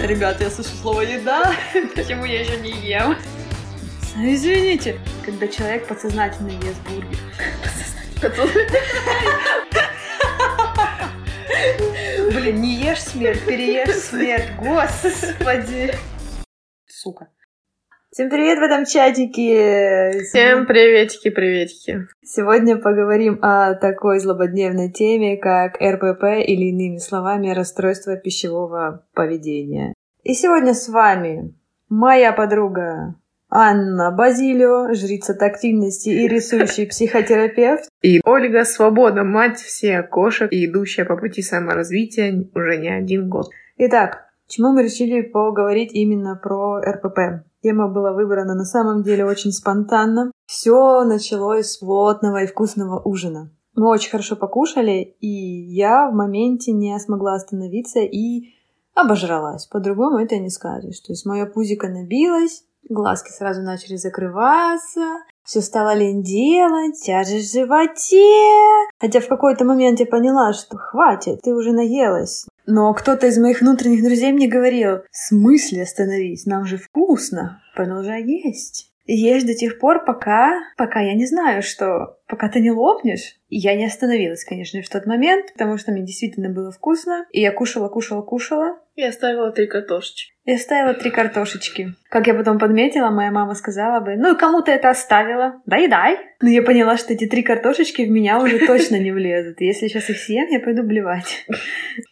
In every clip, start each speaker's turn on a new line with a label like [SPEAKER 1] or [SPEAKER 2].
[SPEAKER 1] Ребята, я слышу слово «еда».
[SPEAKER 2] Почему я еще не ем?
[SPEAKER 1] Извините. Когда человек подсознательно ест бургер. Блин, не ешь смерть, переешь смерть. Господи. Сука. Всем привет в этом чатике!
[SPEAKER 2] Всем приветики, приветики.
[SPEAKER 1] Сегодня поговорим о такой злободневной теме, как РПП или иными словами расстройство пищевого поведения. И сегодня с вами моя подруга Анна Базилио, жрица тактильности и рисующий психотерапевт.
[SPEAKER 2] И Ольга Свобода, мать всех кошек и идущая по пути саморазвития уже не один год.
[SPEAKER 1] Итак, чему мы решили поговорить именно про РПП? Тема была выбрана на самом деле очень спонтанно. Все началось с плотного и вкусного ужина. Мы очень хорошо покушали, и я в моменте не смогла остановиться и обожралась. По-другому это не скажешь. То есть мое пузико набилось, глазки сразу начали закрываться, все стало лень делать, тяжесть в животе. Хотя в какой-то момент я поняла, что хватит, ты уже наелась. Но кто-то из моих внутренних друзей мне говорил, в смысле остановись, нам же вкусно, продолжай есть. Ешь до тех пор, пока, пока я не знаю, что, пока ты не лопнешь. Я не остановилась, конечно, в тот момент, потому что мне действительно было вкусно. И я кушала, кушала, кушала.
[SPEAKER 2] И оставила три картошечки.
[SPEAKER 1] И оставила три картошечки. Как я потом подметила, моя мама сказала бы, ну и кому ты это оставила? Дай-дай. Но я поняла, что эти три картошечки в меня уже точно не влезут. Если сейчас их съем, я пойду блевать.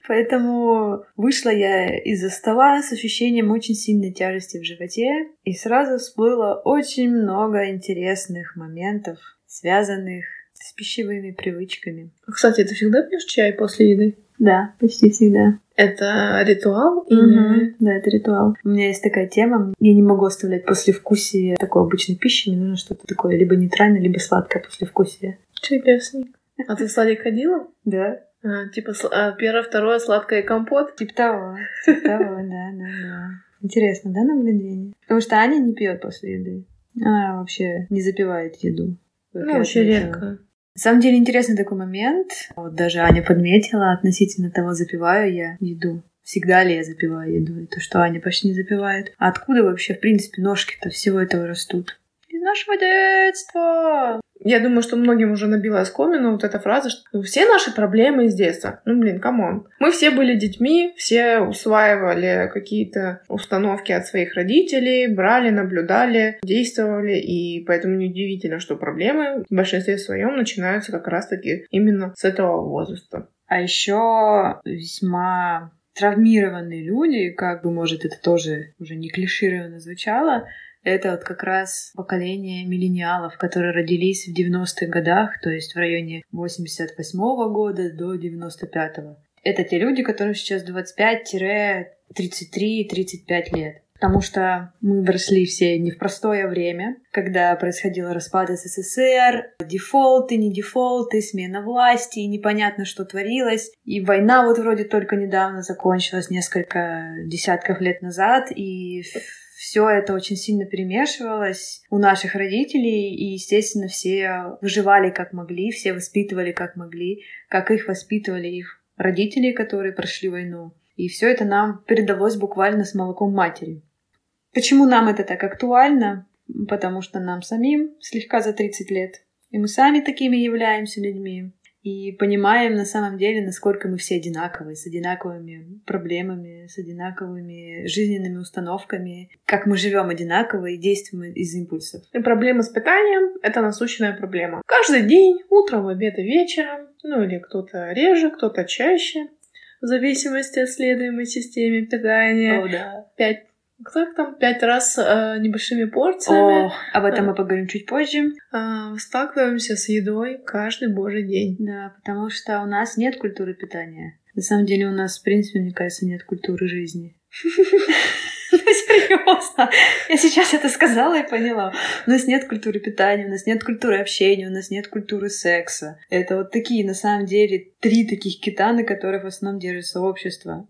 [SPEAKER 1] Поэтому вышла я из-за стола с ощущением очень сильной тяжести в животе. И сразу всплыло очень много интересных моментов, связанных с пищевыми привычками.
[SPEAKER 2] Кстати, ты всегда пьешь чай после еды?
[SPEAKER 1] Да, почти всегда.
[SPEAKER 2] Это ритуал?
[SPEAKER 1] Или... Да, это ритуал. У меня есть такая тема. Я не могу оставлять послевкусие такой обычной пищи. Мне нужно что-то такое либо нейтральное, либо сладкое послевкусие.
[SPEAKER 2] Чудесно. А ты в сладик ходила?
[SPEAKER 1] Да.
[SPEAKER 2] А, типа а, первое, второе, сладкое компот?
[SPEAKER 1] Типа того. Типа того, да, да, да. Интересно, да, наблюдение? Потому что Аня не пьет после еды. Она вообще не запивает еду.
[SPEAKER 2] Ну, очень редко.
[SPEAKER 1] На самом деле интересный такой момент. Вот даже Аня подметила относительно того, запиваю я еду. Всегда ли я запиваю еду? И то, что Аня почти не запивает. А откуда вообще, в принципе, ножки-то всего этого растут? Из нашего детства!
[SPEAKER 2] Я думаю, что многим уже набила оскомину вот эта фраза, что ну, все наши проблемы из детства. Ну, блин, come on. Мы все были детьми, все усваивали какие-то установки от своих родителей, брали, наблюдали, действовали, и поэтому неудивительно, что проблемы в большинстве своем начинаются как раз-таки именно с этого возраста.
[SPEAKER 1] А еще весьма травмированные люди, как бы, может, это тоже уже не клишированно звучало, это вот как раз поколение миллениалов, которые родились в 90-х годах, то есть в районе 88-го года до 95-го. Это те люди, которым сейчас 25-33-35 лет. Потому что мы выросли все не в простое время, когда происходил распад СССР, дефолты, не дефолты, смена власти, и непонятно, что творилось. И война вот вроде только недавно закончилась, несколько десятков лет назад, и все это очень сильно перемешивалось у наших родителей, и, естественно, все выживали как могли, все воспитывали как могли, как их воспитывали их родители, которые прошли войну. И все это нам передалось буквально с молоком матери. Почему нам это так актуально? Потому что нам самим слегка за 30 лет. И мы сами такими являемся людьми и понимаем на самом деле, насколько мы все одинаковые, с одинаковыми проблемами, с одинаковыми жизненными установками, как мы живем одинаково и действуем из импульсов.
[SPEAKER 2] И проблема с питанием — это насущная проблема. Каждый день, утром, обед и вечером, ну или кто-то реже, кто-то чаще, в зависимости от следуемой системы питания.
[SPEAKER 1] О, да.
[SPEAKER 2] 5 как там пять раз э, небольшими порциями.
[SPEAKER 1] О, об этом э, мы поговорим чуть позже.
[SPEAKER 2] Э, сталкиваемся с едой каждый божий день.
[SPEAKER 1] Да, потому что у нас нет культуры питания. На самом деле у нас, в принципе, мне кажется, нет культуры жизни. Ну, серьезно. Я сейчас это сказала и поняла. У нас нет культуры питания, у нас нет культуры общения, у нас нет культуры секса. Это вот такие, на самом деле, три таких кита, на которых в основном держится общество.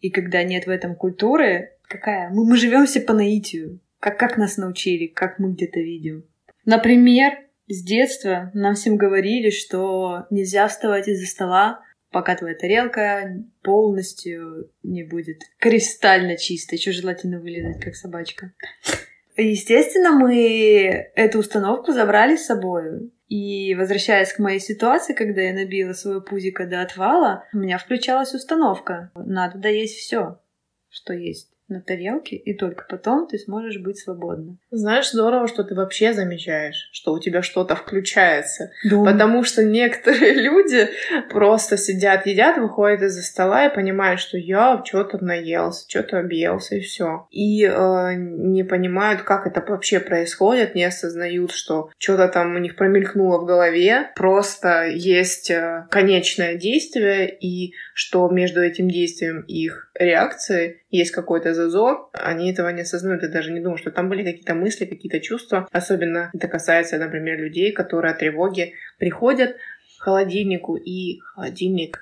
[SPEAKER 1] И когда нет в этом культуры, какая? Мы, мы живем все по наитию. Как, как нас научили, как мы где-то видим. Например, с детства нам всем говорили, что нельзя вставать из-за стола пока твоя тарелка полностью не будет кристально чистой. Еще желательно вылезать, как собачка. Естественно, мы эту установку забрали с собой. И возвращаясь к моей ситуации, когда я набила свое пузико до отвала, у меня включалась установка. Надо доесть все, что есть на тарелке, и только потом ты сможешь быть свободна.
[SPEAKER 2] Знаешь, здорово, что ты вообще замечаешь, что у тебя что-то включается.
[SPEAKER 1] Думаю.
[SPEAKER 2] Потому что некоторые люди просто сидят, едят, выходят из-за стола и понимают, что я что-то наелся, что-то объелся, и все. И э, не понимают, как это вообще происходит, не осознают, что что-то там у них промелькнуло в голове. Просто есть э, конечное действие, и что между этим действием и их реакцией есть какой-то зазор, они этого не осознают и даже не думают, что там были какие-то мысли, какие-то чувства. Особенно это касается, например, людей, которые от тревоги приходят к холодильнику, и холодильник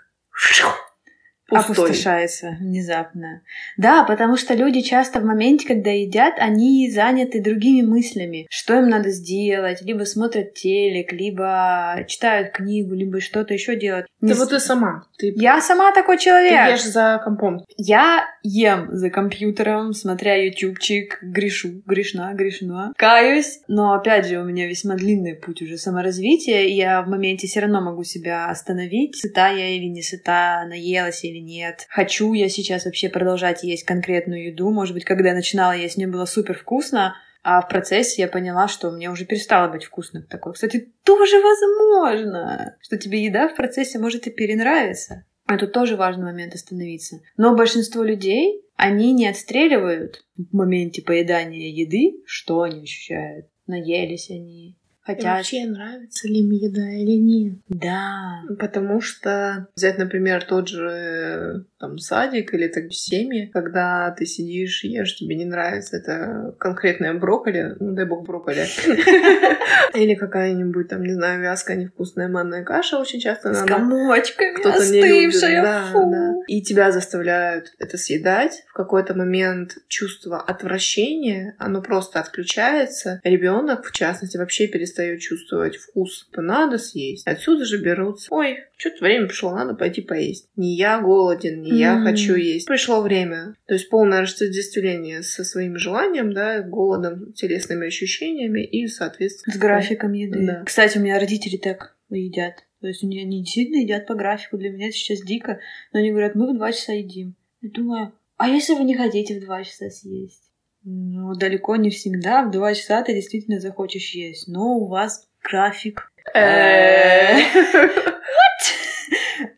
[SPEAKER 2] пустой.
[SPEAKER 1] опустошается внезапно. Да, потому что люди часто в моменте, когда едят, они заняты другими мыслями, что им надо сделать, либо смотрят телек, либо читают книгу, либо что-то еще делают. Не
[SPEAKER 2] вот
[SPEAKER 1] с-
[SPEAKER 2] ты сама. Ты,
[SPEAKER 1] Я сама такой
[SPEAKER 2] ты
[SPEAKER 1] человек.
[SPEAKER 2] ешь за компом.
[SPEAKER 1] Я ем за компьютером, смотря ютубчик, грешу, грешна, грешна, каюсь. Но, опять же, у меня весьма длинный путь уже саморазвития, и я в моменте все равно могу себя остановить, сыта я или не сыта, наелась или нет. Хочу я сейчас вообще продолжать есть конкретную еду. Может быть, когда я начинала есть, мне было супер вкусно, а в процессе я поняла, что мне уже перестало быть вкусно такое. Кстати, тоже возможно, что тебе еда в процессе может и перенравиться. А тут тоже важный момент остановиться. Но большинство людей, они не отстреливают в моменте поедания еды, что они ощущают. Наелись они,
[SPEAKER 2] И
[SPEAKER 1] хотят.
[SPEAKER 2] вообще, нравится ли им еда или нет.
[SPEAKER 1] Да.
[SPEAKER 2] Потому что взять, например, тот же там садик или так семьи, когда ты сидишь, ешь, тебе не нравится это конкретное брокколи, ну дай бог брокколи, или какая-нибудь там, не знаю, вязкая невкусная манная каша очень часто
[SPEAKER 1] С комочками
[SPEAKER 2] Кто-то не любит, да. И тебя заставляют это съедать. В какой-то момент чувство отвращения, оно просто отключается. Ребенок, в частности, вообще перестает чувствовать вкус. То надо съесть. Отсюда же берутся. Ой, что-то время пришло, надо пойти поесть. Не я голоден, не я
[SPEAKER 1] М.
[SPEAKER 2] хочу есть. Пришло время. То есть полное разделение со своим желанием, да, голодом, телесными ощущениями и, соответственно,
[SPEAKER 1] С графиком еды.
[SPEAKER 2] Да.
[SPEAKER 1] Кстати, у меня родители так едят. То есть они они действительно едят по графику. Для меня это сейчас дико. Но они говорят, мы в два часа едим. Я думаю, а если вы не хотите в два часа съесть? Ну, далеко не всегда. В два часа ты действительно захочешь есть. Но у вас график.
[SPEAKER 2] Э.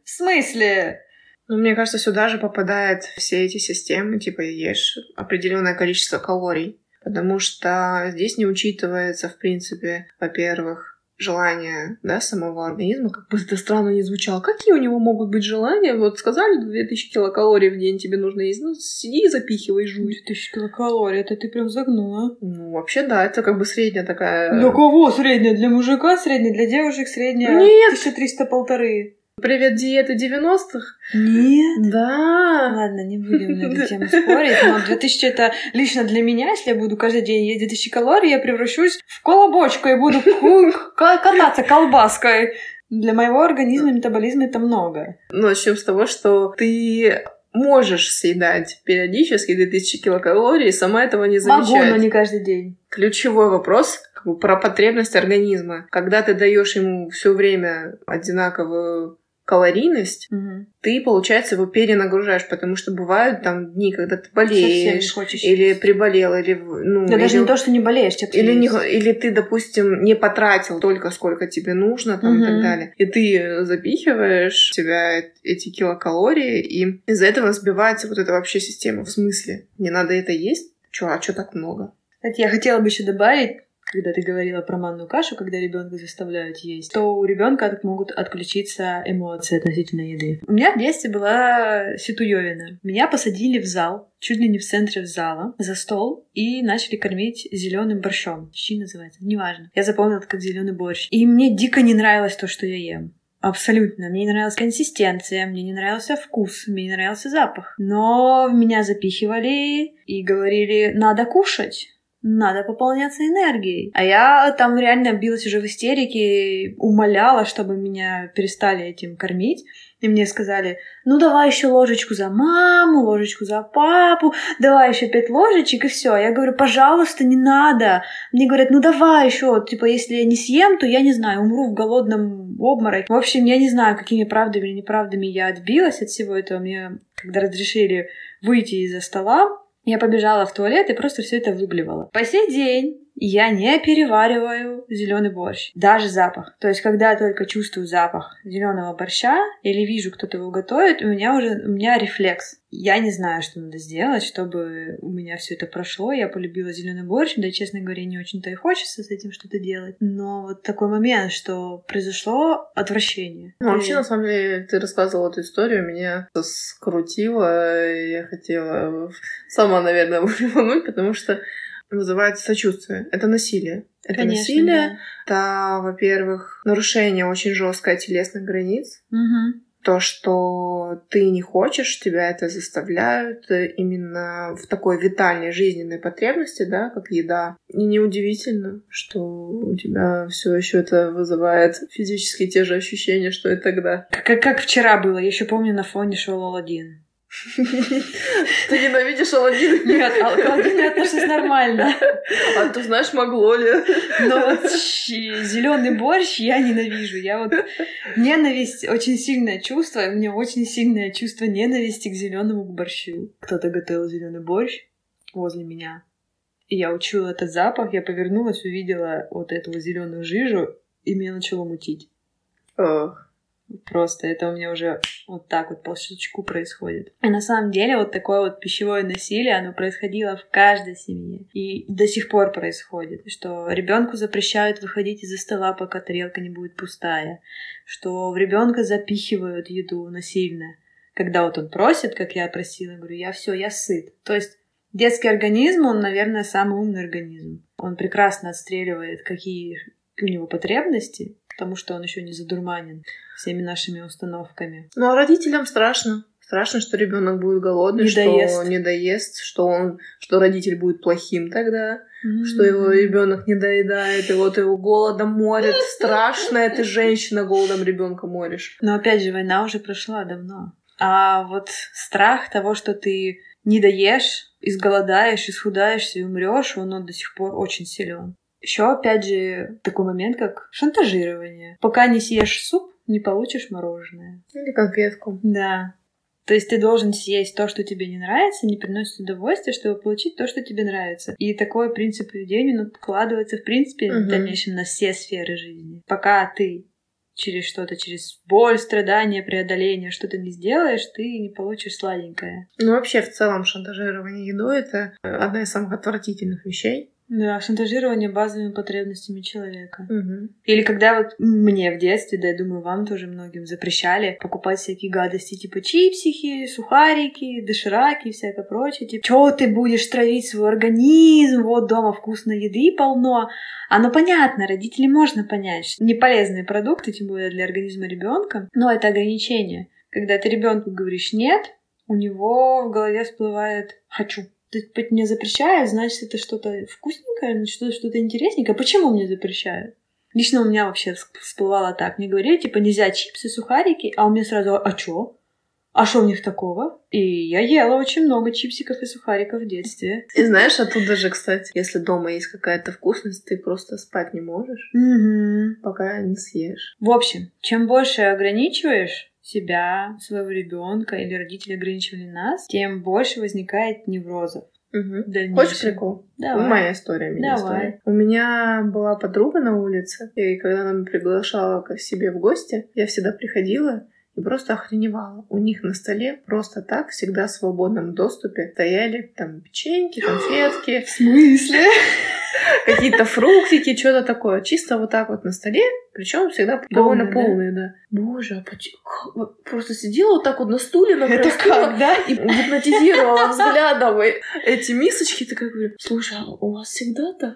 [SPEAKER 1] В смысле?
[SPEAKER 2] Ну, мне кажется, сюда же попадают все эти системы, типа ешь определенное количество калорий. Потому что здесь не учитывается, в принципе, во-первых, желание да, самого организма, как бы это странно не звучало. Какие у него могут быть желания? Вот сказали, 2000 килокалорий в день тебе нужно есть. Ну, сиди и запихивай, жуй.
[SPEAKER 1] 2000 килокалорий, это ты прям загнула.
[SPEAKER 2] Ну, вообще, да, это как бы средняя такая...
[SPEAKER 1] Для кого средняя? Для мужика средняя, для девушек средняя
[SPEAKER 2] Нет.
[SPEAKER 1] 1300 полторы.
[SPEAKER 2] Привет, диета 90-х?
[SPEAKER 1] Нет.
[SPEAKER 2] Да.
[SPEAKER 1] Ладно, не будем на эту тему спорить, но 2000 это лично для меня, если я буду каждый день есть 2000 калорий, я превращусь в колобочку и буду кататься колбаской. Для моего организма метаболизма это много.
[SPEAKER 2] Ну, начнем с того, что ты можешь съедать периодически 2000 килокалорий, и сама этого не замечать.
[SPEAKER 1] Могу, но не каждый день.
[SPEAKER 2] Ключевой вопрос как бы, про потребность организма. Когда ты даешь ему все время одинаковую калорийность,
[SPEAKER 1] Мгм.
[SPEAKER 2] ты, получается, его перенагружаешь, потому что бывают там дни, когда ты болеешь,
[SPEAKER 1] хочешь.
[SPEAKER 2] или
[SPEAKER 1] есть.
[SPEAKER 2] приболел, или, ну,
[SPEAKER 1] Да даже
[SPEAKER 2] или-
[SPEAKER 1] не то, что не болеешь,
[SPEAKER 2] или, не, или ты, допустим, не потратил только сколько тебе нужно, там, и так далее. И ты запихиваешь в себя эти килокалории, и из-за этого сбивается вот эта вообще система. В смысле? Не надо это есть? Чё, а чё так много?
[SPEAKER 1] Кстати, я хотела бы еще добавить, когда ты говорила про манную кашу, когда ребенка заставляют есть, то у ребенка могут отключиться эмоции относительно еды. У меня в детстве была ситуевина. Меня посадили в зал, чуть ли не в центре зала, за стол и начали кормить зеленым борщом. Щи называется, неважно. Я запомнила это как зеленый борщ. И мне дико не нравилось то, что я ем. Абсолютно. Мне не нравилась консистенция, мне не нравился вкус, мне не нравился запах. Но меня запихивали и говорили, надо кушать. Надо пополняться энергией. А я там реально билась уже в истерике, умоляла, чтобы меня перестали этим кормить. И мне сказали, ну давай еще ложечку за маму, ложечку за папу, давай еще пять ложечек и все. Я говорю, пожалуйста, не надо. Мне говорят, ну давай еще, типа, если я не съем, то я не знаю, умру в голодном обмороке. В общем, я не знаю, какими правдами или неправдами я отбилась от всего этого. Мне, когда разрешили выйти из-за стола, я побежала в туалет и просто все это выблевала. По сей день я не перевариваю зеленый борщ, даже запах. То есть, когда я только чувствую запах зеленого борща или вижу, кто-то его готовит, у меня уже у меня рефлекс. Я не знаю, что надо сделать, чтобы у меня все это прошло. Я полюбила зеленый борщ, да, честно говоря, не очень-то и хочется с этим что-то делать. Но вот такой момент, что произошло отвращение.
[SPEAKER 2] Ну, вообще, на самом деле, ты рассказывала эту историю, меня скрутило, я хотела сама, наверное, выплюнуть, потому что вызывает сочувствие. Это насилие. Это Конечно, насилие. Да. Это, во-первых, нарушение очень жесткое телесных границ.
[SPEAKER 1] Угу.
[SPEAKER 2] То, что ты не хочешь, тебя это заставляют именно в такой витальной жизненной потребности, да, как еда. И неудивительно, что у тебя все еще это вызывает физически те же ощущения, что и тогда.
[SPEAKER 1] Как, как вчера было, я еще помню на фоне шел Алладин.
[SPEAKER 2] Ты ненавидишь Алладин?
[SPEAKER 1] Нет, а к Алладину я отношусь нормально.
[SPEAKER 2] А ты знаешь, могло ли?
[SPEAKER 1] Но вот зеленый борщ я ненавижу. Я вот ненависть очень сильное чувство. У меня очень сильное чувство ненависти к зеленому борщу. Кто-то готовил зеленый борщ возле меня. И я учуяла этот запах, я повернулась, увидела вот эту зеленую жижу, и меня начало мутить.
[SPEAKER 2] Ох.
[SPEAKER 1] Просто это у меня уже вот так вот по щелчку происходит. И на самом деле вот такое вот пищевое насилие, оно происходило в каждой семье. И до сих пор происходит. Что ребенку запрещают выходить из-за стола, пока тарелка не будет пустая. Что в ребенка запихивают еду насильно. Когда вот он просит, как я просила, говорю, я все, я сыт. То есть детский организм, он, наверное, самый умный организм. Он прекрасно отстреливает, какие у него потребности, потому что он еще не задурманен всеми нашими установками.
[SPEAKER 2] Ну а родителям страшно. Страшно, что ребенок будет голодный, не что доест. не доест, что он, что родитель будет плохим тогда, mm-hmm. что его ребенок не доедает, и вот его голодом морит. Страшно, ты женщина голодом ребенка моришь.
[SPEAKER 1] Но опять же, война уже прошла давно. А вот страх того, что ты не доешь, изголодаешь, исхудаешься и умрешь, он, он до сих пор очень силен. Еще, опять же, такой момент, как шантажирование. Пока не съешь суп, не получишь мороженое.
[SPEAKER 2] Или конфетку.
[SPEAKER 1] Да. То есть ты должен съесть то, что тебе не нравится, не приносит удовольствия, чтобы получить то, что тебе нравится. И такой принцип поведения накладывается, в принципе, угу. в дальнейшем на все сферы жизни. Пока ты через что-то, через боль, страдания, преодоление, что-то не сделаешь, ты не получишь сладенькое.
[SPEAKER 2] Ну, вообще, в целом, шантажирование едой — это одна из самых отвратительных вещей.
[SPEAKER 1] Да, шантажирование базовыми потребностями человека.
[SPEAKER 2] Угу.
[SPEAKER 1] Или когда вот мне в детстве, да, я думаю, вам тоже многим запрещали покупать всякие гадости, типа чипсики, сухарики, дошираки и всякое прочее. Типа, что ты будешь травить свой организм, вот дома вкусной еды полно. Оно понятно, родители можно понять, что не полезные продукты, тем более для организма ребенка, но это ограничение. Когда ты ребенку говоришь нет, у него в голове всплывает «хочу» ты мне запрещают, значит, это что-то вкусненькое, значит, что-то что интересненькое. Почему мне запрещают? Лично у меня вообще всплывало так. Мне говорили, типа, нельзя чипсы, сухарики, а у меня сразу, а чё? А что в них такого? И я ела очень много чипсиков и сухариков в детстве.
[SPEAKER 2] И знаешь, оттуда же, кстати, если дома есть какая-то вкусность, ты просто спать не можешь,
[SPEAKER 1] угу.
[SPEAKER 2] пока не съешь.
[SPEAKER 1] В общем, чем больше ограничиваешь, себя, своего ребенка или родители ограничивали нас, тем больше возникает неврозов.
[SPEAKER 2] Угу. Хочешь прикол?
[SPEAKER 1] Давай.
[SPEAKER 2] Моя история,
[SPEAKER 1] Давай.
[SPEAKER 2] история. У меня была подруга на улице, и когда она меня приглашала к себе в гости, я всегда приходила и просто охреневала. У них на столе просто так всегда в свободном доступе стояли там печеньки, конфетки.
[SPEAKER 1] В смысле?
[SPEAKER 2] Какие-то фруктики, что-то такое. Чисто вот так вот на столе. Причем всегда довольно полные, да. Боже, а? Просто сидела вот так вот на стуле на
[SPEAKER 1] Это как, да?
[SPEAKER 2] И гипнотизировала взглядом эти мисочки. Такая говорю, слушай, а у вас всегда так?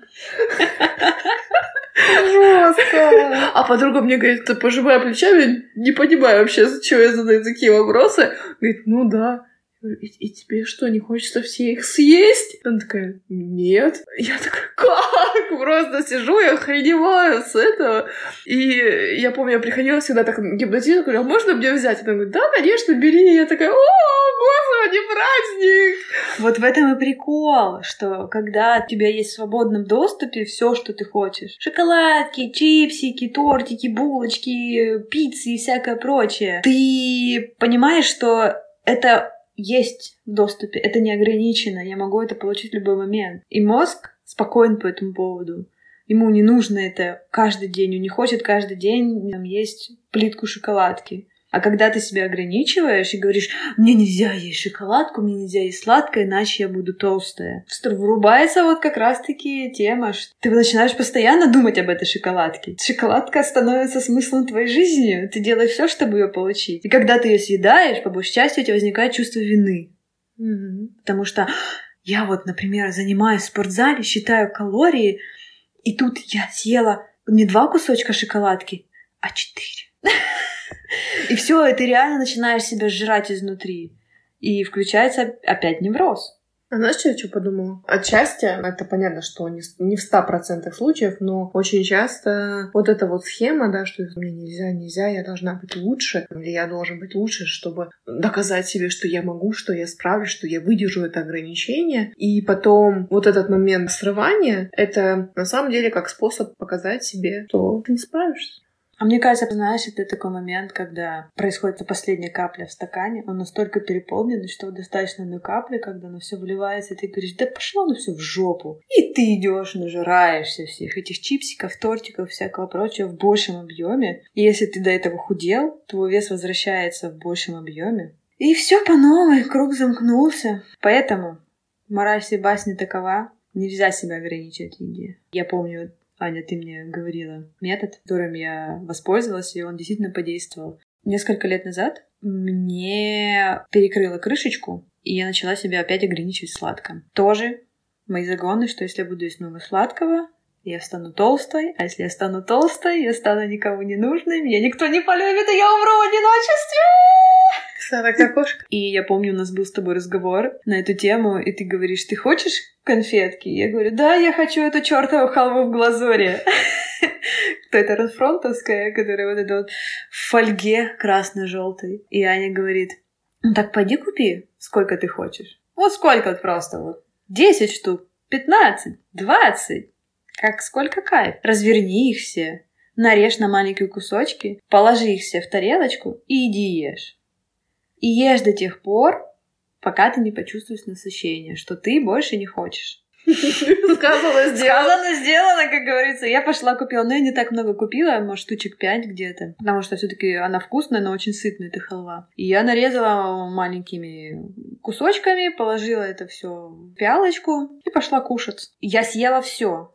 [SPEAKER 2] Жестко. А подруга мне говорит, ты пожимая плечами, не понимаю вообще, зачем я задаю такие вопросы. Говорит, ну да. И, и тебе что, не хочется все их съесть? Она такая, нет. Я такая, как? Просто сижу и охреневаю с этого. И я помню, я приходила всегда так гипнотизм, говорю, а можно мне взять? Она говорит, да, конечно, бери. И я такая, о, господи, праздник!
[SPEAKER 1] Вот в этом и прикол, что когда у тебя есть в свободном доступе все, что ты хочешь. Шоколадки, чипсики, тортики, булочки, пиццы и всякое прочее. Ты понимаешь, что это есть в доступе, это не ограничено, я могу это получить в любой момент. И мозг спокоен по этому поводу. Ему не нужно это каждый день, он не хочет каждый день там, есть плитку шоколадки. А когда ты себя ограничиваешь и говоришь, мне нельзя есть шоколадку, мне нельзя есть сладкое, иначе я буду толстая. Врубается вот как раз-таки тема, что ты начинаешь постоянно думать об этой шоколадке. Шоколадка становится смыслом твоей жизни. Ты делаешь все, чтобы ее получить. И когда ты ее съедаешь, по большей части у тебя возникает чувство вины. Mm-hmm. Потому что я вот, например, занимаюсь в спортзале, считаю калории, и тут я съела не два кусочка шоколадки, а четыре. И все, и ты реально начинаешь себя сжирать изнутри. И включается опять невроз.
[SPEAKER 2] А знаешь, что я что подумала? Отчасти, это понятно, что не, не в ста процентах случаев, но очень часто вот эта вот схема, да, что мне нельзя, нельзя, я должна быть лучше, или я должен быть лучше, чтобы доказать себе, что я могу, что я справлюсь, что я выдержу это ограничение. И потом вот этот момент срывания, это на самом деле как способ показать себе, что ты не справишься.
[SPEAKER 1] А мне кажется, знаешь, это такой момент, когда происходит последняя капля в стакане, он настолько переполнен, что достаточно одной капли, когда оно все вливается, и ты говоришь, да пошло оно все в жопу. И ты идешь, нажираешься всех этих чипсиков, тортиков, всякого прочего в большем объеме. И если ты до этого худел, твой вес возвращается в большем объеме. И все по новой, круг замкнулся. Поэтому мораль всей басни такова, нельзя себя ограничивать в еде. Я помню, Аня, ты мне говорила метод, которым я воспользовалась, и он действительно подействовал. Несколько лет назад мне перекрыло крышечку, и я начала себя опять ограничивать сладком. Тоже мои загоны, что если я буду есть много сладкого, я стану толстой, а если я стану толстой, я стану никому не нужной, меня никто не полюбит, и я умру в одиночестве!
[SPEAKER 2] Старая кошка.
[SPEAKER 1] И я помню, у нас был с тобой разговор на эту тему, и ты говоришь, ты хочешь конфетки? Я говорю, да, я хочу эту чертову халву в глазури. Кто это Росфронтовская, которая вот это вот в фольге красно-желтой. И Аня говорит, ну так пойди купи, сколько ты хочешь. Вот сколько вот просто вот. Десять штук, пятнадцать, двадцать. Как сколько кайф. Разверни их все, нарежь на маленькие кусочки, положи их все в тарелочку и иди ешь. И ешь до тех пор, пока ты не почувствуешь насыщение, что ты больше не хочешь.
[SPEAKER 2] Сказано, сделано.
[SPEAKER 1] Сказано, сделано, как говорится. Я пошла купила, но я не так много купила, может, штучек пять где-то. Потому что все таки она вкусная, но очень сытная, эта халва. И я нарезала маленькими кусочками, положила это все в пиалочку и пошла кушать. Я съела все.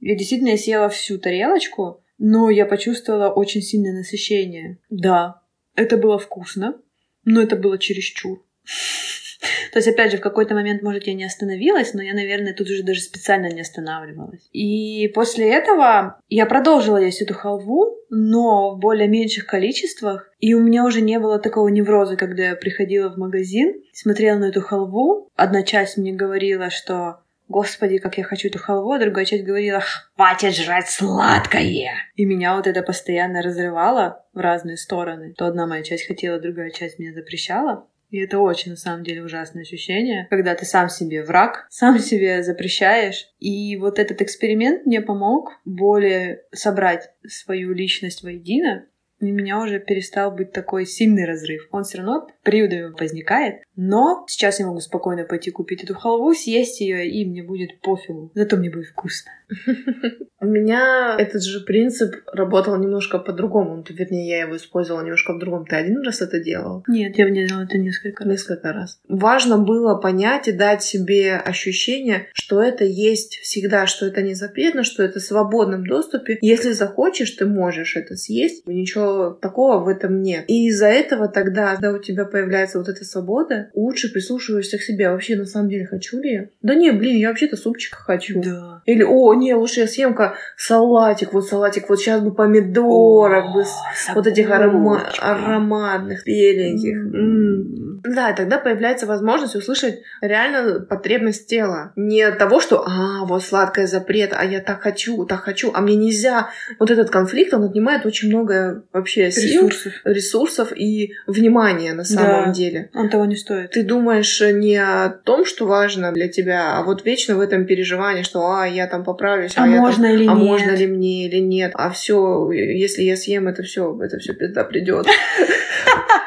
[SPEAKER 1] Я действительно съела всю тарелочку, но я почувствовала очень сильное насыщение. Да, это было вкусно, но это было чересчур. То есть, опять же, в какой-то момент, может, я не остановилась, но я, наверное, тут уже даже специально не останавливалась. И после этого я продолжила есть эту халву, но в более меньших количествах. И у меня уже не было такого невроза, когда я приходила в магазин, смотрела на эту халву. Одна часть мне говорила, что Господи, как я хочу эту халву, другая часть говорила, хватит жрать сладкое. И меня вот это постоянно разрывало в разные стороны. То одна моя часть хотела, другая часть мне запрещала. И это очень, на самом деле, ужасное ощущение, когда ты сам себе враг, сам себе запрещаешь. И вот этот эксперимент мне помог более собрать свою личность воедино у меня уже перестал быть такой сильный разрыв. Он все равно периодами возникает, но сейчас я могу спокойно пойти купить эту халву, съесть ее, и мне будет пофигу. Зато мне будет вкусно.
[SPEAKER 2] У меня этот же принцип работал немножко по-другому. Вернее, я его использовала немножко по-другому. Ты один раз это делал?
[SPEAKER 1] Нет, я делала это несколько
[SPEAKER 2] раз. Несколько раз. Важно было понять и дать себе ощущение, что это есть всегда, что это не запретно, что это в свободном доступе. Если захочешь, ты можешь это съесть. Ничего такого в этом нет. И из-за этого тогда, когда у тебя появляется вот эта свобода, лучше прислушиваешься к себе. А вообще, на самом деле, хочу ли я? Да не, блин, я вообще-то супчика хочу.
[SPEAKER 1] Да.
[SPEAKER 2] Или, о, не, лучше я съем-ка салатик, вот салатик, вот сейчас бы помидорок, бы, вот этих арома- ароматных, беленьких. М-м. Да, тогда появляется возможность услышать реально потребность тела. Не того, что «а, вот сладкое запрет, а я так хочу, так хочу, а мне нельзя». Вот этот конфликт, он отнимает очень много вообще сил,
[SPEAKER 1] Ресурсов.
[SPEAKER 2] ресурсов и внимания на самом
[SPEAKER 1] Да.
[SPEAKER 2] деле.
[SPEAKER 1] Он того не стоит.
[SPEAKER 2] Ты думаешь не о том, что важно для тебя, а вот вечно в этом переживании, что «а, я там поправлюсь,
[SPEAKER 1] А
[SPEAKER 2] там
[SPEAKER 1] можно или
[SPEAKER 2] а
[SPEAKER 1] нет?
[SPEAKER 2] можно ли мне или нет, а все, если я съем, это все, это все пизда придет.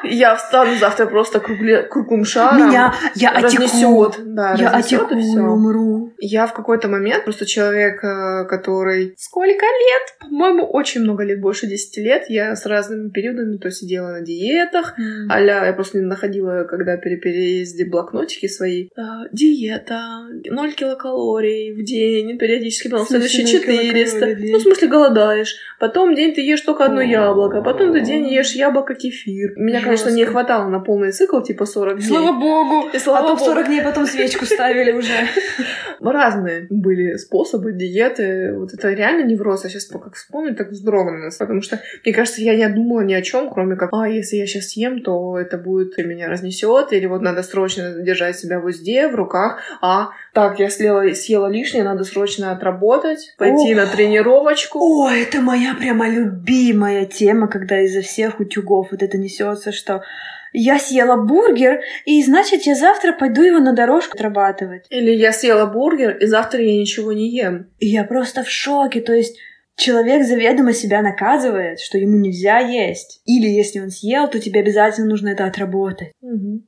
[SPEAKER 2] Я встану завтра просто кругле- круглым шаром.
[SPEAKER 1] Меня, я отеку.
[SPEAKER 2] да,
[SPEAKER 1] Я отеку умру.
[SPEAKER 2] Я в какой-то момент просто человек, э, который сколько лет, по-моему, очень много лет, больше 10 лет, я с разными периодами то сидела на диетах,
[SPEAKER 1] М.
[SPEAKER 2] Аля, я просто не находила, когда при переезде блокнотики свои. А, диета, 0 килокалорий в день, периодически потом следующие
[SPEAKER 1] 0 килокалорий
[SPEAKER 2] 400.
[SPEAKER 1] в день?
[SPEAKER 2] Ну, в смысле, голодаешь. Потом день ты ешь только одно яблоко, потом ты день ешь яблоко кефир. Меня, конечно, не хватало на полный цикл, типа 40 дней.
[SPEAKER 1] Слава богу!
[SPEAKER 2] И слава
[SPEAKER 1] а
[SPEAKER 2] богу.
[SPEAKER 1] 40 дней потом свечку ставили уже.
[SPEAKER 2] Разные были способы, диеты. Вот это реально невроз. Я сейчас как вспомню, так вздрогну. Потому что, мне кажется, я не думала ни о чем, кроме как, а, если я сейчас съем, то это будет меня разнесет, или вот надо срочно держать себя в узде, в руках, а, так, я съела, съела лишнее, надо срочно отработать, пойти
[SPEAKER 1] Ох.
[SPEAKER 2] на тренировочку.
[SPEAKER 1] О, это моя прямо любимая тема, когда изо всех утюгов вот это несется, что я съела бургер, и значит я завтра пойду его на дорожку отрабатывать.
[SPEAKER 2] Или я съела бургер, и завтра я ничего не ем.
[SPEAKER 1] И я просто в шоке, то есть человек заведомо себя наказывает, что ему нельзя есть. Или если он съел, то тебе обязательно нужно это отработать.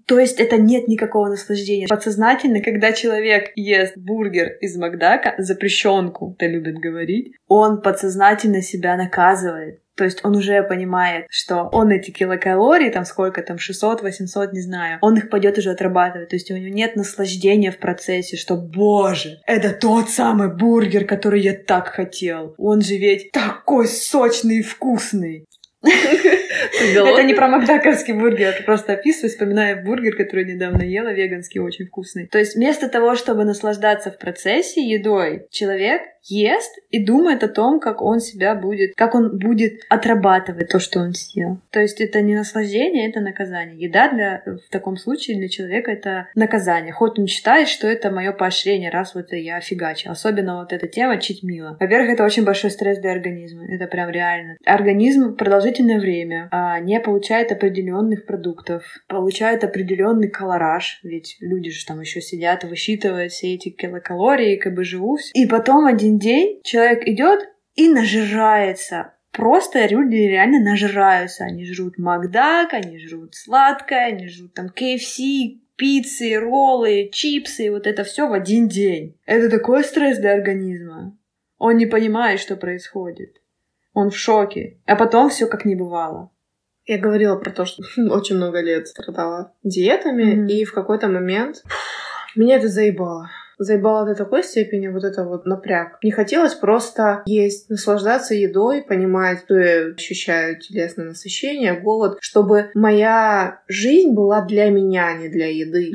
[SPEAKER 1] То есть это нет никакого наслаждения. Подсознательно, когда человек ест бургер из Макдака, запрещенку, это любят говорить, он подсознательно себя наказывает. То есть он уже понимает, что он эти килокалории, там сколько там, 600, 800, не знаю, он их пойдет уже отрабатывать. То есть у него нет наслаждения в процессе, что, боже, это тот самый бургер, который я так хотел. Он же ведь такой сочный и вкусный. Это не про макдаковский бургер, просто описываю, вспоминая бургер, который недавно ела, веганский, очень вкусный. То есть вместо того, чтобы наслаждаться в процессе едой, человек ест и думает о том, как он себя будет, как он будет отрабатывать то, что он съел. То есть это не наслаждение, это наказание. Еда для, в таком случае для человека это наказание. Хоть он считает, что это мое поощрение, раз вот я фигачу. Особенно вот эта тема читмила. Во-первых, это очень большой стресс для организма. Это прям реально. Организм продолжительное время а, не получает определенных продуктов, получает определенный колораж, ведь люди же там еще сидят высчитывают все эти килокалории, как бы живут. И потом один день человек идет и нажирается. Просто люди реально нажираются. Они жрут Макдак, они жрут сладкое, они жрут там KFC, пиццы, роллы, чипсы, вот это все в один день. Это такой стресс для организма. Он не понимает, что происходит. Он в шоке. А потом все как не бывало.
[SPEAKER 2] Я говорила про то, что очень много лет страдала диетами,
[SPEAKER 1] Мгм.
[SPEAKER 2] и в какой-то момент меня это заебало. Заебало до такой степени вот это вот напряг. Не хотелось просто есть, наслаждаться едой, понимать, что я ощущаю телесное насыщение, голод, чтобы моя жизнь была для меня, а не для еды.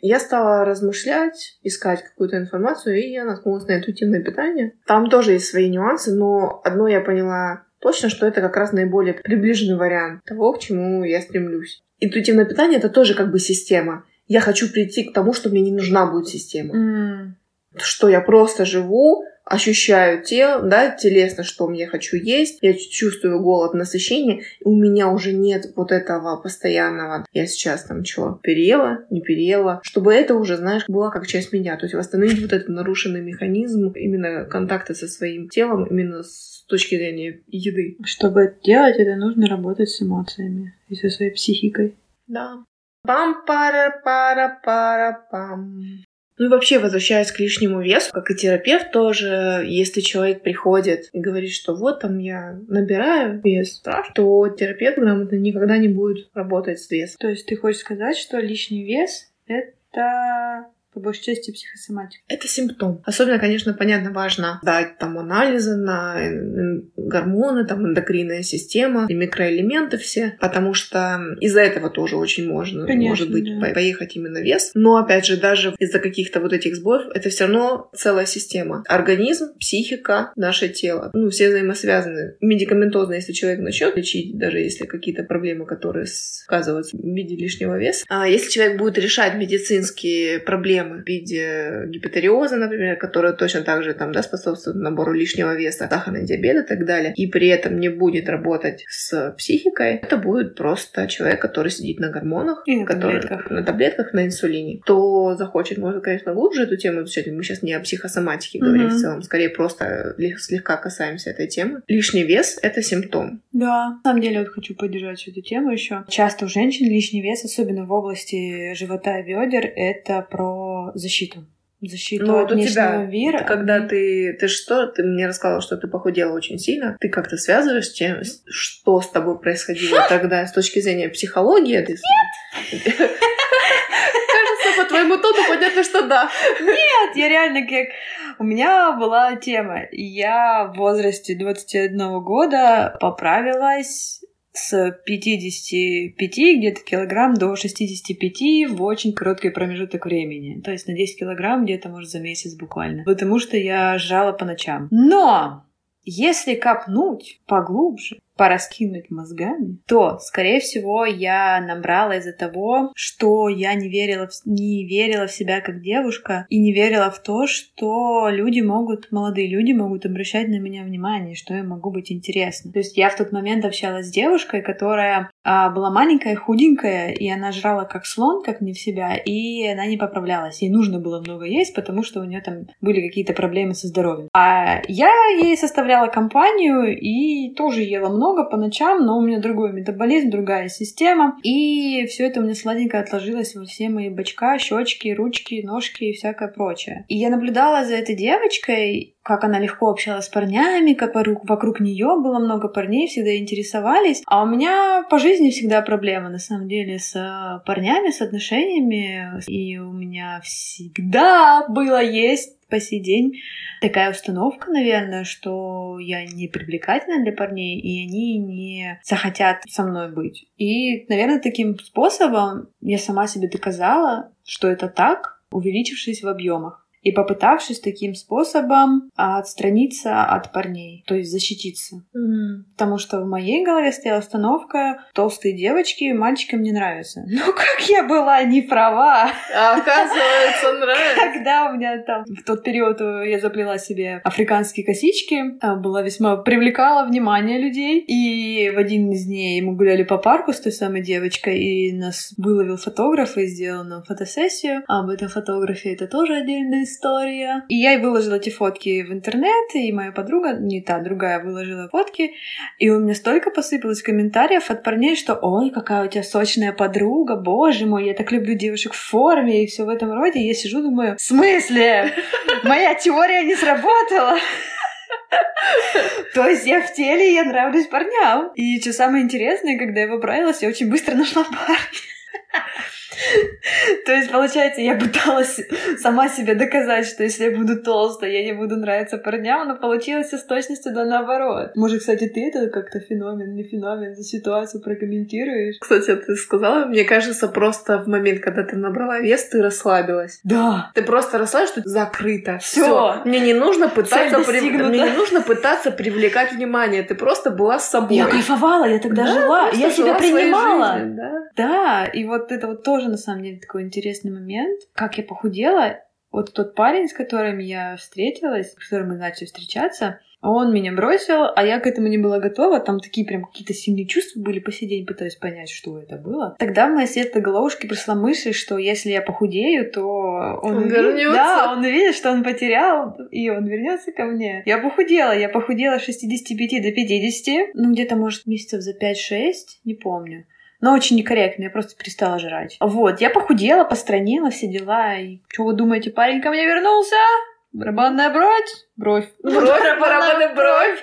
[SPEAKER 2] Я стала размышлять, искать какую-то информацию, и я наткнулась на интуитивное питание. Там тоже есть свои нюансы, но одно я поняла точно, что это как раз наиболее приближенный вариант того, к чему я стремлюсь. Интуитивное питание — это тоже как бы система. Я хочу прийти к тому, что мне не нужна будет система.
[SPEAKER 1] М.
[SPEAKER 2] Что я просто живу, ощущаю тело, да, телесно, что мне хочу есть, я чувствую голод, насыщение, у меня уже нет вот этого постоянного, я сейчас там что, переела, не переела, чтобы это уже, знаешь, была как часть меня, то есть восстановить вот этот нарушенный механизм именно контакта со своим телом, именно с точки зрения еды.
[SPEAKER 1] Чтобы это делать, это нужно работать с эмоциями и со своей психикой.
[SPEAKER 2] Да. Пам пара пара пара пам Ну и вообще, возвращаясь к лишнему весу, как и терапевт тоже, если человек приходит и говорит, что вот там я набираю вес, то терапевт грамотно никогда не будет работать с весом.
[SPEAKER 1] То есть ты хочешь сказать, что лишний вес — это по большей части психосоматика.
[SPEAKER 2] Это симптом. Особенно, конечно, понятно, важно дать там анализы на гормоны, там эндокринная система, и микроэлементы все, потому что из-за этого тоже очень можно, конечно, может быть, да. поехать именно вес. Но, опять же, даже из-за каких-то вот этих сбоев, это все равно целая система. Организм, психика, наше тело. Ну, все взаимосвязаны. Медикаментозно, если человек начнет лечить, даже если какие-то проблемы, которые сказываются в виде лишнего веса, а если человек будет решать медицинские проблемы в виде гипотериоза, например, которая точно так же там, да, способствует набору лишнего веса, сахарный диабет и так далее, и при этом не будет работать с психикой, это будет просто человек, который сидит на гормонах,
[SPEAKER 1] и на
[SPEAKER 2] который,
[SPEAKER 1] таблетках.
[SPEAKER 2] на таблетках, на инсулине. Кто захочет, может, конечно, глубже эту тему изучать. Мы сейчас не о психосоматике mm-hmm. говорим в целом, скорее просто слегка касаемся этой темы. Лишний вес — это симптом.
[SPEAKER 1] Да, на самом деле вот хочу поддержать эту тему еще. Часто у женщин лишний вес, особенно в области живота и бедер, это про защиту защиту
[SPEAKER 2] ну,
[SPEAKER 1] от
[SPEAKER 2] у тебя,
[SPEAKER 1] мира.
[SPEAKER 2] Когда ты, ты что, ты мне рассказала, что ты похудела очень сильно, ты как-то связываешь с тем, что с тобой происходило тогда с точки зрения психологии? Ты...
[SPEAKER 1] Нет!
[SPEAKER 2] Кажется, по твоему тону понятно, что да.
[SPEAKER 1] Нет, я реально как... У меня была тема. Я в возрасте 21 года поправилась с 55 где-то килограмм до 65 в очень короткий промежуток времени. То есть на 10 килограмм где-то, может, за месяц буквально. Потому что я жрала по ночам. Но если копнуть поглубже, пораскинуть мозгами, то, скорее всего, я набрала из-за того, что я не верила, в, не верила в себя как девушка и не верила в то, что люди могут, молодые люди могут обращать на меня внимание, что я могу быть интересна. То есть я в тот момент общалась с девушкой, которая а, была маленькая, худенькая, и она жрала как слон, как не в себя, и она не поправлялась. Ей нужно было много есть, потому что у нее там были какие-то проблемы со здоровьем. А я ей составляла компанию и тоже ела много, много по ночам, но у меня другой метаболизм, другая система. И все это у меня сладенько отложилось во все мои бочка, щечки, ручки, ножки и всякое прочее. И я наблюдала за этой девочкой, как она легко общалась с парнями, как вокруг, вокруг нее было много парней, всегда интересовались. А у меня по жизни всегда проблема, на самом деле, с э, парнями, с отношениями. И у меня всегда было есть по сей день такая установка, наверное, что я не привлекательна для парней, и они не захотят со мной быть. И, наверное, таким способом я сама себе доказала, что это так, увеличившись в объемах и попытавшись таким способом отстраниться от парней, то есть защититься.
[SPEAKER 2] Mm.
[SPEAKER 1] Потому что в моей голове стояла установка толстые девочки мальчикам не нравятся. Ну как я была не права!
[SPEAKER 2] А оказывается, нравится.
[SPEAKER 1] Когда у меня там в тот период я заплела себе африканские косички, а, была весьма привлекала внимание людей. И в один из дней мы гуляли по парку с той самой девочкой, и нас выловил фотограф и сделал нам фотосессию. Об этом фотографе это тоже отдельная история. И я и выложила эти фотки в интернет, и моя подруга, не та, другая, выложила фотки. И у меня столько посыпалось комментариев от парней, что «Ой, какая у тебя сочная подруга, боже мой, я так люблю девушек в форме» и все в этом роде. И я сижу, думаю, в смысле? Моя теория не сработала. То есть я в теле, я нравлюсь парням. И что самое интересное, когда я поправилась, я очень быстро нашла парня. То есть, получается, я пыталась сама себе доказать, что если я буду толстая, я не буду нравиться парням, но получилось с точностью да наоборот. Может, кстати, ты это как-то феномен, не феномен, за ситуацию прокомментируешь?
[SPEAKER 2] Кстати, ты сказала, мне кажется, просто в момент, когда ты набрала вес, ты расслабилась.
[SPEAKER 1] Да.
[SPEAKER 2] Ты просто расслабилась, что закрыто. Все. Мне не нужно пытаться при... мне не нужно пытаться привлекать внимание. Ты просто была с собой.
[SPEAKER 1] Я кайфовала, я тогда да, жила, я себя принимала.
[SPEAKER 2] Жизнью, да.
[SPEAKER 1] да, и вот это вот тоже на самом деле такой интересный момент. Как я похудела, вот тот парень, с которым я встретилась, с которым мы начали встречаться, он меня бросил, а я к этому не была готова. Там такие прям какие-то сильные чувства были по сей день, пытаюсь понять, что это было. Тогда в моей светлой головушке пришла мысль, что если я похудею, то он,
[SPEAKER 2] он вернется.
[SPEAKER 1] Да, он увидит, что он потерял, и он вернется ко мне. Я похудела, я похудела с 65 до 50, ну где-то, может, месяцев за 5-6, не помню но очень некорректно, я просто перестала жрать. Вот, я похудела, постранила, все дела, и что вы думаете, парень ко мне вернулся? Барабанная бровь? Бровь.
[SPEAKER 2] Бровь, барабанная бровь.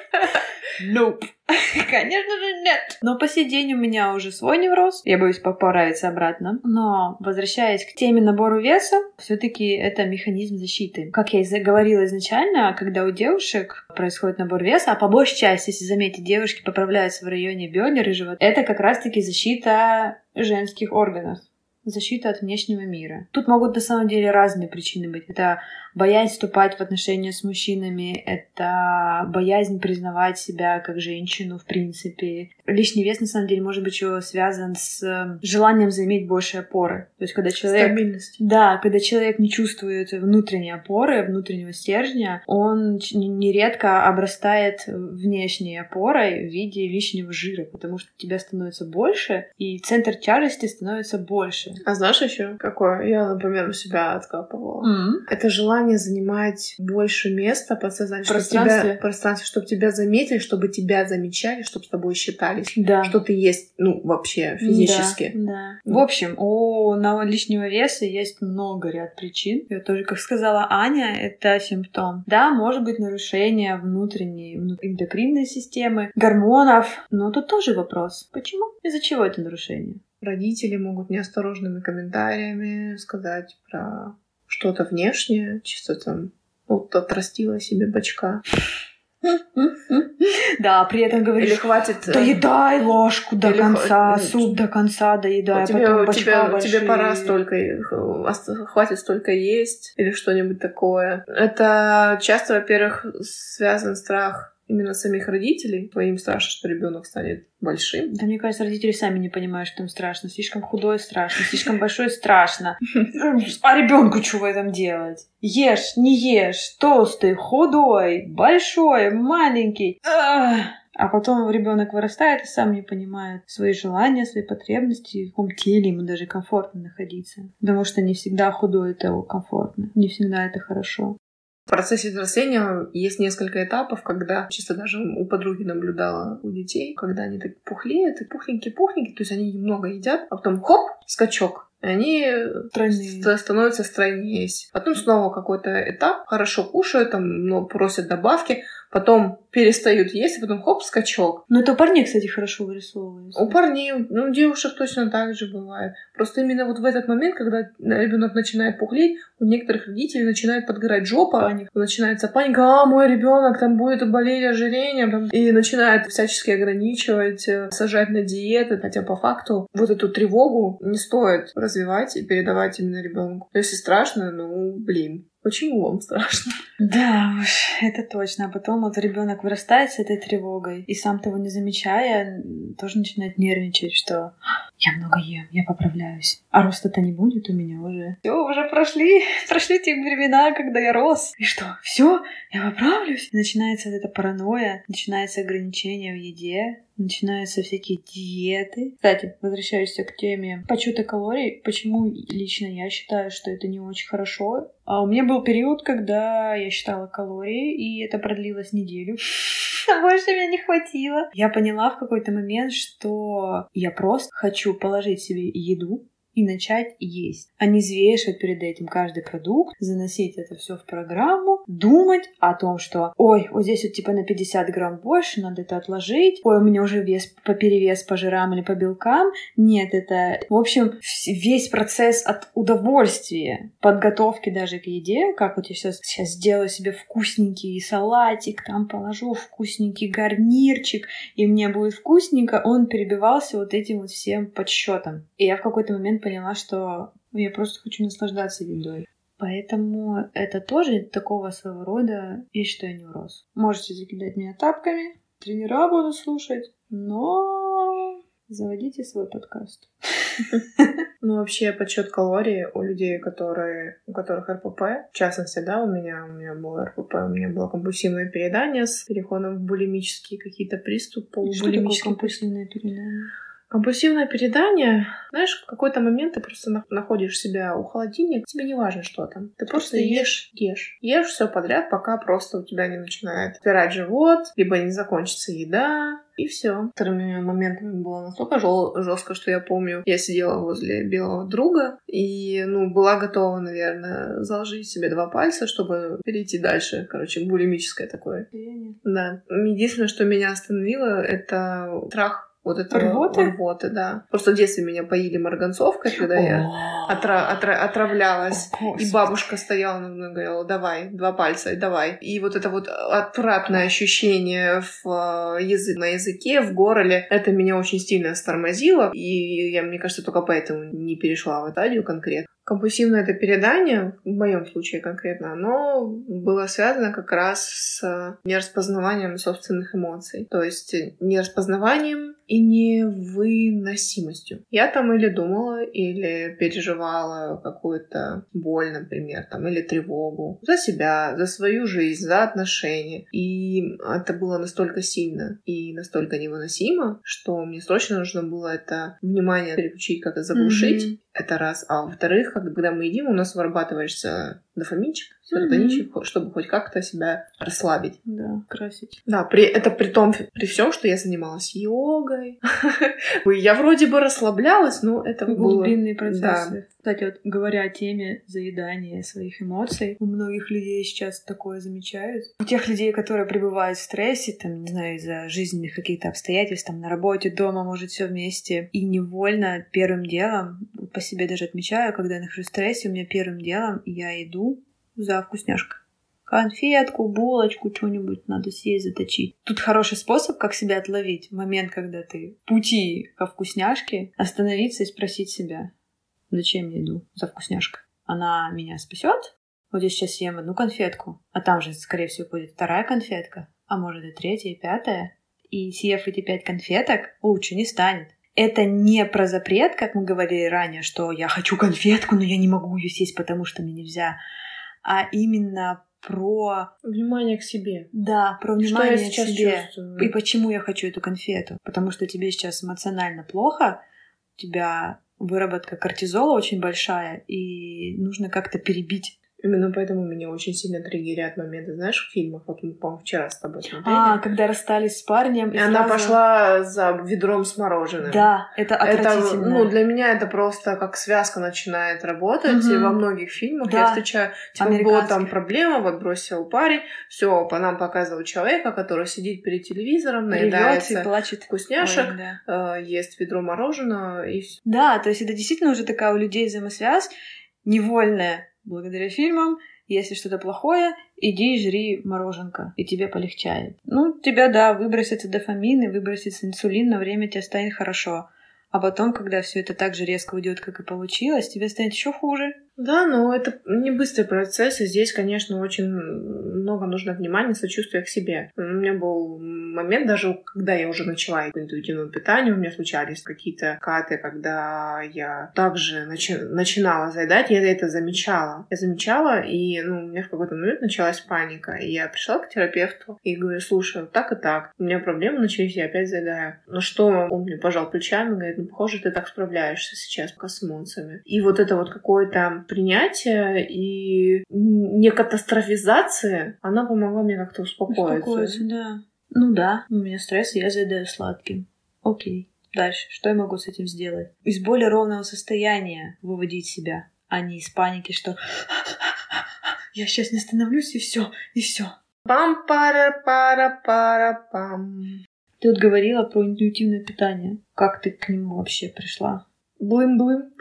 [SPEAKER 1] Nope. Конечно же нет. Но по сей день у меня уже свой невроз. Я боюсь поправиться обратно. Но возвращаясь к теме набору веса, все таки это механизм защиты. Как я и говорила изначально, когда у девушек происходит набор веса, а по большей части, если заметить, девушки поправляются в районе бедер и живота, это как раз-таки защита женских органов защита от внешнего мира. Тут могут на самом деле разные причины быть. Это боязнь вступать в отношения с мужчинами, это боязнь признавать себя как женщину в принципе. Лишний вес на самом деле может быть еще связан с э, желанием заиметь больше опоры. То есть когда человек...
[SPEAKER 2] Стабильность.
[SPEAKER 1] Да, когда человек не чувствует внутренней опоры, внутреннего стержня, он нередко обрастает внешней опорой в виде лишнего жира, потому что тебя становится больше, и центр тяжести становится больше.
[SPEAKER 2] А знаешь еще какое? Я, например, у себя откапывала.
[SPEAKER 1] Mm-hmm.
[SPEAKER 2] Это желание занимать больше места подсознательно, чтобы
[SPEAKER 1] Пространстве.
[SPEAKER 2] тебя, пространстве, чтобы тебя заметили, чтобы тебя замечали, чтобы с тобой считались,
[SPEAKER 1] Да.
[SPEAKER 2] что ты есть, ну, вообще физически.
[SPEAKER 1] Да, да. В общем, у лишнего веса есть много ряд причин. И вот тоже, как сказала Аня, это симптом. Да, может быть нарушение внутренней вну- эндокринной системы, гормонов, но тут тоже вопрос. Почему? Из-за чего это нарушение?
[SPEAKER 2] Родители могут неосторожными комментариями сказать про что-то внешнее, чисто там вот отрастила себе бачка.
[SPEAKER 1] Да, при этом
[SPEAKER 2] Или
[SPEAKER 1] говоришь,
[SPEAKER 2] хватит... э,
[SPEAKER 1] доедай ложку до
[SPEAKER 2] Или
[SPEAKER 1] конца,
[SPEAKER 2] хо-
[SPEAKER 1] суп до конца доедай, а
[SPEAKER 2] тебе,
[SPEAKER 1] потом бачка
[SPEAKER 2] тебе,
[SPEAKER 1] большие.
[SPEAKER 2] тебе пора столько, э, хватит столько есть или что-нибудь такое. Это часто, во-первых, связан страх именно самих родителей. Им страшно, что ребенок станет большим.
[SPEAKER 1] Да мне кажется, родители сами не понимают, что им страшно. Слишком худой страшно, слишком большой страшно. А ребенку что в этом делать? Ешь, не ешь, толстый, худой, большой, маленький. А потом ребенок вырастает и сам не понимает свои желания, свои потребности, в каком теле ему даже комфортно находиться. Потому что не всегда худой это комфортно, не всегда это хорошо.
[SPEAKER 2] В процессе взросления есть несколько этапов, когда чисто даже у подруги наблюдала у детей, когда они так пухлеют, и пухленькие-пухленькие, то есть они много едят, а потом хоп, скачок, и они
[SPEAKER 1] Тройные.
[SPEAKER 2] ст- становятся стройнее. Потом снова какой-то этап, хорошо кушают, там, но просят добавки, потом перестают есть, и потом хоп, скачок.
[SPEAKER 1] Ну это у парней, кстати, хорошо вырисовывается.
[SPEAKER 2] У парней, ну, у девушек точно так же бывает. Просто именно вот в этот момент, когда ребенок начинает пухлеть, у некоторых родителей начинает подгорать жопа,
[SPEAKER 1] Паника.
[SPEAKER 2] начинается паника, а мой ребенок там будет болеть ожирением, там, и начинает всячески ограничивать, э, сажать на диеты, хотя по факту вот эту тревогу не стоит развивать и передавать именно ребенку. Если страшно, ну, блин, почему вам страшно?
[SPEAKER 1] Да уж, это точно. А потом вот ребенок вырастает с этой тревогой, и сам того не замечая, тоже начинает нервничать, что я много ем, я поправляюсь. А роста-то не будет у меня уже. Все, уже прошли, прошли те времена, когда я рос. И что, все, я поправлюсь? Начинается вот эта паранойя, начинается ограничение в еде, начинаются всякие диеты. Кстати, возвращаюсь к теме подсчета калорий. Почему лично я считаю, что это не очень хорошо? А у меня был период, когда я считала калории, и это продлилось неделю. А больше мне не хватило. Я поняла в какой-то момент, что я просто хочу положить себе еду и начать есть, а не взвешивать перед этим каждый продукт, заносить это все в программу, думать о том, что ой, вот здесь вот типа на 50 грамм больше, надо это отложить, ой, у меня уже вес по перевес по жирам или по белкам, нет, это, в общем, весь процесс от удовольствия, подготовки даже к еде, как вот я сейчас, сейчас сделаю себе вкусненький салатик, там положу вкусненький гарнирчик, и мне будет вкусненько, он перебивался вот этим вот всем подсчетом. И я в какой-то момент поняла, что я просто хочу наслаждаться едой. Поэтому это тоже такого своего рода, я считаю, невроз. Можете закидать меня тапками, тренера буду слушать, но заводите свой подкаст.
[SPEAKER 2] Ну, вообще, подсчет калорий у людей, которые, у которых РПП, в частности, да, у меня, у меня было РПП, у меня было компульсивное переедание с переходом в булимические какие-то приступы,
[SPEAKER 1] Что такое компульсивное переедание?
[SPEAKER 2] Компульсивное передание, знаешь, в какой-то момент ты просто находишь себя у холодильника, тебе не важно, что там. Ты просто ешь, ешь. Ешь все подряд, пока просто у тебя не начинает спирать живот, либо не закончится еда, и все. Вторыми моментами было настолько жестко, что я помню, я сидела возле белого друга и, ну, была готова, наверное, заложить себе два пальца, чтобы перейти дальше. Короче, булимическое такое. Да. Единственное, что меня остановило, это страх вот это рвоты? рвоты, да. Просто в детстве меня поили марганцовкой, когда я отра- отра- отравлялась. О, и бабушка стояла на мной и говорила, давай, два пальца, давай. И вот это вот отвратное ощущение в э, язык, на языке, в горле, это меня очень сильно стормозило. И я, мне кажется, только поэтому не перешла в стадию конкретно компульсивное это передание, в моем случае конкретно, оно было связано как раз с нераспознаванием собственных эмоций. То есть нераспознаванием и невыносимостью. Я там или думала, или переживала какую-то боль, например, там, или тревогу за себя, за свою жизнь, за отношения. И это было настолько сильно и настолько невыносимо, что мне срочно нужно было это внимание переключить, как-то заглушить. Mm-hmm. Это раз. А во-вторых, когда мы едим, у нас вырабатывается дофаминчик, mm-hmm. чтобы хоть как-то себя расслабить.
[SPEAKER 1] Да, красить.
[SPEAKER 2] Да, при, это при том, при всем, что я занималась йогой. Я вроде бы расслаблялась, но это
[SPEAKER 1] было... Глубинные процессы. Кстати, вот говоря о теме заедания своих эмоций, у многих людей сейчас такое замечают. У тех людей, которые пребывают в стрессе, там, не знаю, из-за жизненных каких-то обстоятельств, там, на работе, дома, может, все вместе, и невольно первым делом, по себе даже отмечаю, когда я нахожусь в стрессе, у меня первым делом я иду за вкусняшкой конфетку, булочку, что-нибудь надо съесть, заточить. Тут хороший способ, как себя отловить. Момент, когда ты в пути ко вкусняшке, остановиться и спросить себя, Зачем я иду за вкусняшкой? Она меня спасет? Вот я сейчас съем одну конфетку, а там же, скорее всего, будет вторая конфетка, а может и третья, и пятая. И съев эти пять конфеток, лучше не станет. Это не про запрет, как мы говорили ранее, что я хочу конфетку, но я не могу ее съесть, потому что мне нельзя. А именно про...
[SPEAKER 2] Внимание к себе.
[SPEAKER 1] Да, про внимание что я к себе. Чувствую? И почему я хочу эту конфету. Потому что тебе сейчас эмоционально плохо, у тебя выработка кортизола очень большая, и нужно как-то перебить
[SPEAKER 2] Именно поэтому меня очень сильно триггерят моменты, знаешь, в фильмах. Вот мы, по-моему, вчера с тобой смотрели.
[SPEAKER 1] А, когда расстались с парнем.
[SPEAKER 2] И, и сразу... она пошла за ведром с мороженым.
[SPEAKER 1] Да, это отвратительно.
[SPEAKER 2] Это, ну, для меня это просто как связка начинает работать. Угу. И во многих фильмах да. я встречаю, типа, вот там проблема, вот бросил парень, все, по нам показывают человека, который сидит перед телевизором, наедается
[SPEAKER 1] и плачет.
[SPEAKER 2] вкусняшек, Ой, да. э, ест ведро мороженого и все.
[SPEAKER 1] Да, то есть это действительно уже такая у людей взаимосвязь невольная благодаря фильмам, если что-то плохое, иди и жри мороженка, и тебе полегчает. Ну, тебя, да, выбросится дофамин и выбросится инсулин, на время тебе станет хорошо. А потом, когда все это так же резко уйдет, как и получилось, тебе станет еще хуже.
[SPEAKER 2] Да, но это не быстрый процесс, и здесь, конечно, очень много нужно внимания, сочувствия к себе. У меня был момент, даже когда я уже начала по интуитивному питанию, у меня случались какие-то каты, когда я также начи- начинала заедать, я это замечала. Я замечала, и ну, у меня в какой-то момент началась паника. И я пришла к терапевту и говорю, слушай, так и так, у меня проблемы начались, я опять заедаю. Ну что, он мне пожал плечами, говорит, ну, похоже, ты так справляешься сейчас пока с эмоциями. И вот это вот какое-то принятия и не катастрофизации, она помогла мне как-то успокоиться.
[SPEAKER 1] Успокоиться, да. Ну да, у меня стресс, я заедаю сладким. Окей. Дальше. Что я могу с этим сделать? Из более ровного состояния выводить себя, а не из паники, что я сейчас не остановлюсь, и все, и все.
[SPEAKER 2] пам пара пара пара пам
[SPEAKER 1] Ты вот говорила про интуитивное питание. Как ты к нему вообще пришла?
[SPEAKER 2] Блым-блым.